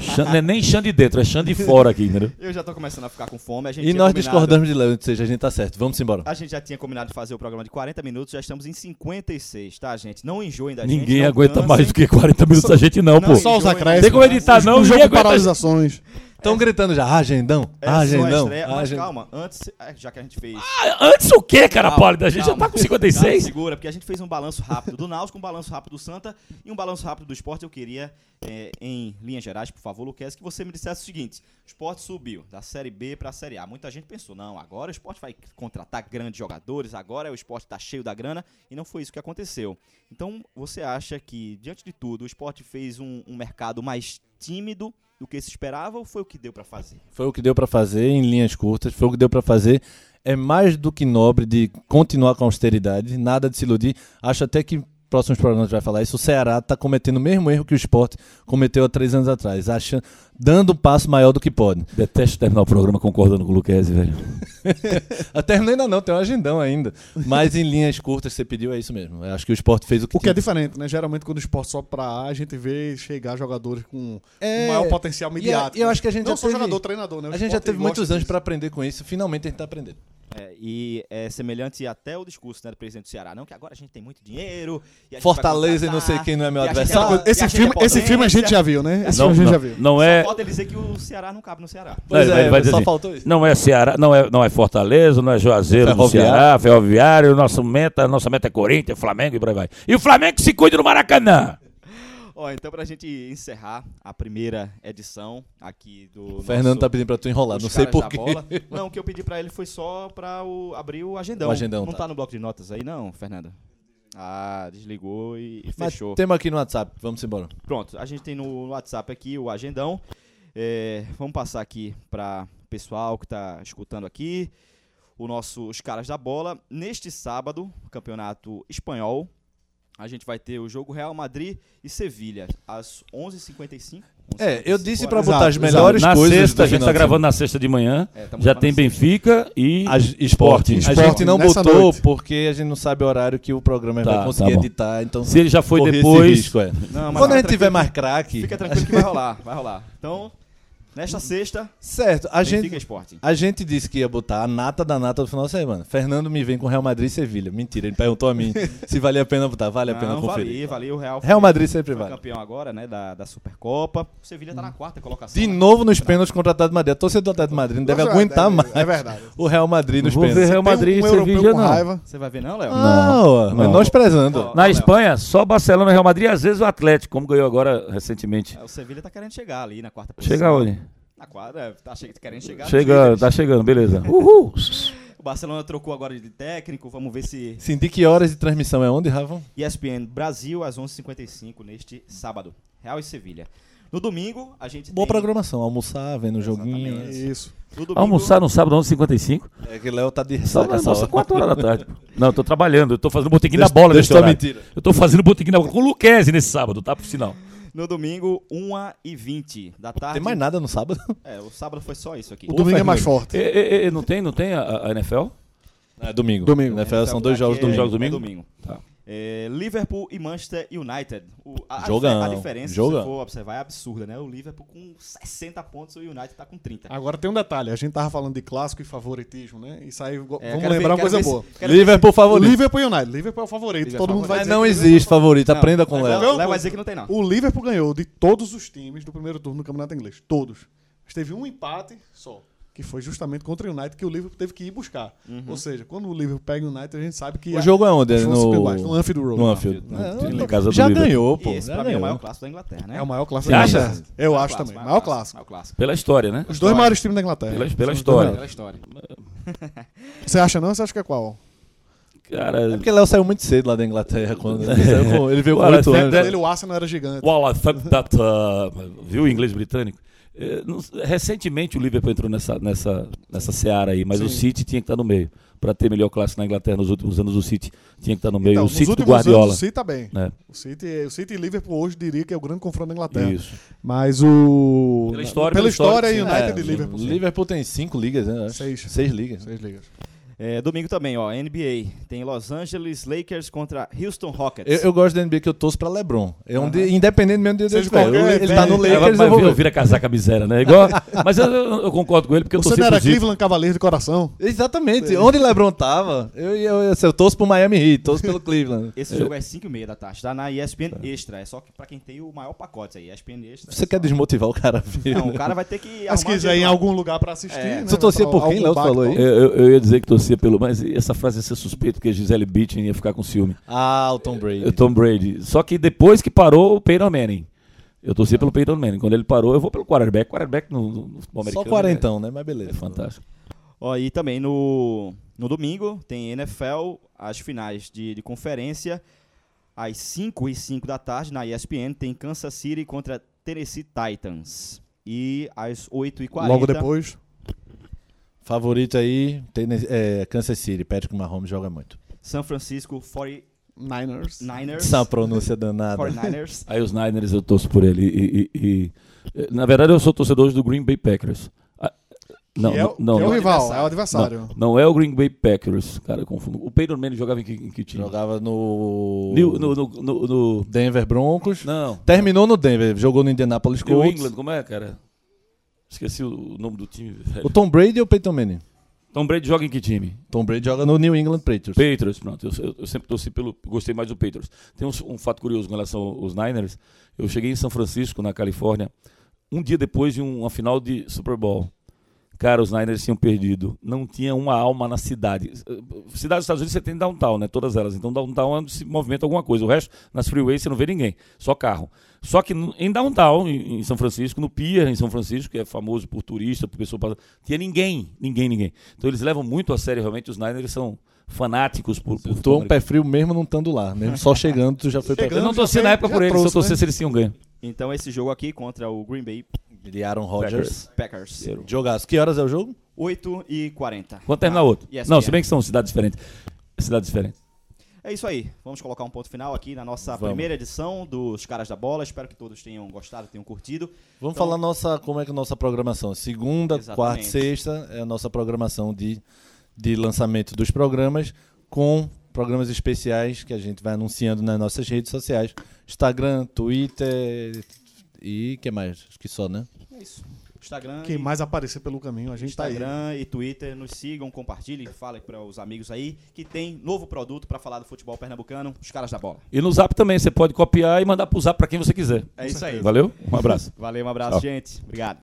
Chão- não é nem chão de dentro, é chão de fora aqui, entendeu? Eu já tô começando a ficar com fome. A gente E nós combinado- discordamos de Léo, ou seja, a gente tá certo. Vamos embora. A gente já tinha combinado de fazer o programa de 40 minutos, já estamos em 56, tá, gente? Não enjoem da gente. Ninguém aguenta cansem. mais do que 40 minutos a gente não, Não, pô. Só os acréscimos. Tem como editar, não, ninguém jogo de aguenta- paralisações. Estão gritando já, agendão, É a agendão. estreia, mas agendão. calma, antes, é, já que a gente fez... Ah, Antes o quê, cara Calma, pálida? A gente já calma. tá com 56. Calma, segura, porque a gente fez um balanço rápido do Náutico, um balanço rápido do Santa e um balanço rápido do esporte. Eu queria, é, em linhas gerais, por favor, Luquez, que você me dissesse o seguinte: o esporte subiu da Série B para a Série A. Muita gente pensou, não, agora o esporte vai contratar grandes jogadores, agora o esporte está cheio da grana, e não foi isso que aconteceu. Então, você acha que, diante de tudo, o esporte fez um, um mercado mais tímido do que se esperava ou foi o que deu para fazer? Foi o que deu pra fazer em linhas curtas, foi o que deu pra fazer. É mais do que nobre de continuar com a austeridade, nada de se iludir. Acho até que próximos programas vai falar isso. O Ceará está cometendo o mesmo erro que o esporte cometeu há três anos atrás, achando, dando um passo maior do que pode. Detesto terminar o programa concordando com o Luquezzi, velho. Até ainda não, tem um agendão ainda. Mas em linhas curtas, você pediu, é isso mesmo. Eu acho que o esporte fez o que O que é tinha. diferente, né? Geralmente quando o esporte sobe pra A, a gente vê chegar jogadores com É, um maior potencial e mediático. a- e eu né? acho que a gente Não só teve- jogador, treinador, né? O A gente já teve muitos anos para aprender com isso, finalmente a gente está aprendendo. É, e é semelhante até o discurso né, do presidente do Ceará, não que agora a gente tem muito dinheiro. e Fortaleza e não sei quem não é meu adversário. é- Esse filme, é esse filme a gente já viu, né? Esse Não, filme a gente não, já viu. não é. Falta ele dizer que o Ceará não cabe no Ceará. Pois é, vai dizer só assim, faltou isso. Não é Ceará, não é, não é Fortaleza, não é Juazeiro do Ferroviário. Ceará, Ferroviário, nossa meta, nossa meta é Corinthians, Flamengo e por aí vai. E o Flamengo se cuida no Maracanã. Ó, então pra gente encerrar a primeira edição aqui do O Fernando tá pedindo pra tu enrolar, não sei porquê. Não, o que eu pedi pra ele foi só pra o, abrir o agendão. O agendão, não tá. tá. no bloco de notas aí não, Fernanda? Ah, desligou e, e Mas fechou. temos aqui no WhatsApp, vamos embora. Pronto, a gente tem no WhatsApp aqui o agendão. É, vamos passar aqui para o pessoal que está escutando aqui. O nosso Os Caras da Bola. Neste sábado, campeonato espanhol, a gente vai ter o jogo Real Madrid e Sevilha, às 11h55. É, eu 11h55 disse pra horas. botar as Exato, melhores na coisas. sexta, a gente tá de gravando na sexta de manhã. É, já tem. Benfica e. A- esporte. A Esporte, gente não nessa botou noite. porque a gente não sabe o horário que o programa Tá, vai conseguir tá editar, então Se ele já foi depois. risco, é. Não, Quando a gente tiver mais que- craque, Fica tranquilo que vai rolar, vai rolar. Então, Nesta sexta, Certo, a Benfica gente, Sporting. a gente disse que ia botar a nata da nata do final de semana. Fernando me vem com Real Madrid e Sevilha. Mentira, ele perguntou a mim se valia a pena botar. Vale a pena Não, conferir. valia, valia o Real. Real foi- Madrid sempre foi vale. campeão agora, né, da, da Supercopa. O Sevilha tá na quarta colocação. De né? novo nos pênaltis contra o Atlético de Madrid. A torcida do Atlético de Madrid não deve é, aguentar é, mais É verdade. o Real Madrid nos Vou ver pênaltis. Real Madrid um e Sevilha, não. raiva. Você vai ver não, Léo? Não, Não. menosprezando. Ó, Na Léo. Espanha, só Barcelona e Real Madrid, às vezes o Atlético, como ganhou agora recentemente. É, O Sevilha tá querendo chegar ali na quarta posição. Chega onde? Na quadra, tá che- querendo chegar. nos Chega, líderes. tá chegando, beleza. Uhul! O Barcelona trocou agora de técnico, vamos ver se Sim, de que horas de transmissão é onde, Rafa? ESPN Brasil às 11h55 neste sábado. Real e Sevilha. No domingo, a gente Boa tem... programação, almoçar, vendo o joguinho. né? Isso. No domingo, Almoçar no sábado, 11h55? É que o Léo tá de ressaca essa almoça hora. 4 horas da tarde. Não, eu tô trabalhando, eu tô fazendo botequim na bola deixa nesse horário. mentira. Eu tô fazendo botequim na bola com o Luquezzi nesse sábado, tá? Por sinal. No domingo, 1h20 da tarde. Tem mais nada no sábado? É, o sábado foi só isso aqui. O domingo é mais forte. E, e- e- não tem, não tem a, a NFL? É domingo. Domingo. NFL são dois jogos é- domingo. jogos é domingo? domingo. Tá. É, Liverpool e Manchester United. O, a, Jogão, a diferença, jogão. se for observar, é absurda, né? O Liverpool com 60 pontos e o United tá com 30. Agora tem um detalhe. A gente tava falando de clássico e favoritismo, né? Isso aí, É, vamos quero ver- lembrar uma coisa ver se- boa. ver Liverpool favorito. Liverpool e United. Liverpool é o favorito. Liverpool Todo mundo vai favorito. Dizer não existe favorito, Não, aprenda com o. Léo Léo, vai dizer que não tem, não. O Liverpool ganhou de todos os times do primeiro turno do Campeonato Inglês. Todos. Mas teve um empate só. Que foi justamente contra o United que o Liverpool teve que ir buscar. Ou seja, quando o Liverpool pega o United, a gente sabe que. O jogo é onde? É no... no Anfield Road. No Anfield. Na casa já ganhou, pô. Esse já pra mim é o ganhou. maior clássico da Inglaterra, né? É o maior clássico Você da acha? Inglaterra. Eu Maior acho clássico, também. Maior clássico. Maior clássico. Pela história, né? Os dois maiores times da Inglaterra. Pela, pela história. Pela história. Você acha não? Você acha que é qual? Cara, É porque Léo saiu muito cedo lá da Inglaterra. Quando ele, saiu com- ele veio com Olha, 8 tem- anos. tem- Ele, o Arsenal era gigante. Well, I think that. uh, viu o inglês britânico? Não- recentemente o Liverpool entrou nessa, nessa, nessa seara aí, mas o Sim. City tinha que estar no meio. Para ter melhor classe na Inglaterra nos últimos anos, o City tinha que estar no meio. Então, o nos City do últimos Guardiola. anos, o City tá bem. né? O City, o City e Liverpool hoje diria que é o grande confronto da Inglaterra. Isso. Mas o. Pela história, pela pela história, história, sim. United É, e Liverpool. o. Liverpool tem 5 ligas, né? Seis. 6 ligas. Seis ligas. É, domingo também, ó, NBA. Tem Los Angeles Lakers contra Houston Rockets. Eu, eu gosto da NBA que eu torço pra LeBron. É um dia, independente mesmo de onde ele Seja estiver. qualquer Ele, ele tá no velho. Lakers, vai, eu vou vira, vira casaca miséria, né? Igual, mas eu, eu- eu concordo com ele, porque eu Você torci não era. Cleveland Cavaliers de coração? Exatamente. Onde LeBron tava, eu, eu, eu, eu torço pro Miami Heat, torço pelo Cleveland. Esse jogo é 5 e meia da tarde, tá na ESPN Extra. É só que pra quem tem o maior pacote aí, ESPN Extra. Você é quer só- desmotivar o cara a ver? Não, o cara vai ter que Mas quiser ir em algum lugar pra assistir. É. né? Você torcia por quem, Léo, falou aí? eu- eu ia dizer que torcia pelo. Mas essa frase ia ser suspeito, porque a Gisele Bündchen ia ficar com ciúme. Ah, o Tom Brady. O Tom Brady. Só que depois que parou o Peyton Manning. Eu torci pelo Peyton Manning. Quando ele parou, eu vou pelo quarterback. Quarterback no, no futebol Só americano. quarentão, né? Mas É, beleza. é fantástico. Ó, e também no, no domingo tem NFL, as finais de, de conferência. Às 5 e 5 da tarde, na ESPN, tem Kansas City contra Tennessee Titans. E às 8 e 40 Logo depois. Favorito aí, é, Kansas City. Patrick Mahomes joga muito. São Francisco 49ers. Niners. Essa pronúncia danada. 49ers. Aí os Niners eu torço por ele. E, e- e- e- na verdade, eu sou torcedor do Green Bay Packers. Ah, Não, que é, o- não, que é o não, rival, é o adversário. não é o Green Bay Packers. Cara, eu confundo. O Peyton Manning jogava em que, em que time? Jogava no... New- no, no, no, no- Denver Broncos. Não. Terminou no Denver, jogou no Indianapolis New Colts. England, como é, cara? Esqueci o, nome do time. velho. O Tom Brady ou o Peyton Manning? Tom Brady joga em que time? Tom Brady joga no New England Patriots. Patriots, pronto. Eu, eu- eu sempre torci pelo. Gostei mais do Patriots. Tem um, um fato curioso com relação aos Niners. Eu cheguei em São Francisco, na Califórnia, um dia depois de um- uma final de Super Bowl. Cara, os Niners tinham perdido. Não tinha uma alma na cidade. Cidade dos Estados Unidos você tem downtown, né? Todas elas. Então downtown é onde se movimenta alguma coisa. O resto, nas freeways, você não vê ninguém. Só carro. Só que em downtown, em São Francisco, no Pier, em São Francisco, que é famoso por turista, por pessoa passando, tinha ninguém. Ninguém, ninguém. Então eles levam muito a sério, realmente. Os Niners são fanáticos por, por Tu é um pé frio mesmo não estando lá. Mesmo só chegando, tu já foi pra Chegando. Eu não torci na época por eles, se eu trouxe, torcesse né? eles tinham ganho. Então esse jogo aqui contra o Green Bay de Aaron Rodgers. Packers. Jogaço. Que horas é o jogo? 8 e 40. Quando terminar Na outro. ESPN. Não, se bem que são cidades diferentes. Cidades diferentes. É isso aí. Vamos colocar um ponto final aqui na nossa Vamos. primeira edição dos Caras da Bola. Espero que todos tenham gostado, tenham curtido. Vamos Então- falar nossa, como é que é a nossa programação. Segunda, Exatamente. quarta e sexta é a nossa programação de, de lançamento dos programas com programas especiais que a gente vai anunciando nas nossas redes sociais. Instagram, Twitter e que mais? Acho que só, né? É isso. Instagram. Quem e- mais aparecer pelo caminho, a gente tá aí. Instagram e Twitter, nos sigam, compartilhem, falem para os amigos aí que tem novo produto para falar do futebol pernambucano, os caras da bola. E no Zap também, você pode copiar e mandar pro Zap pra quem você quiser. É isso aí. Valeu? Um abraço. Valeu, um abraço, Tchau. gente. Obrigado.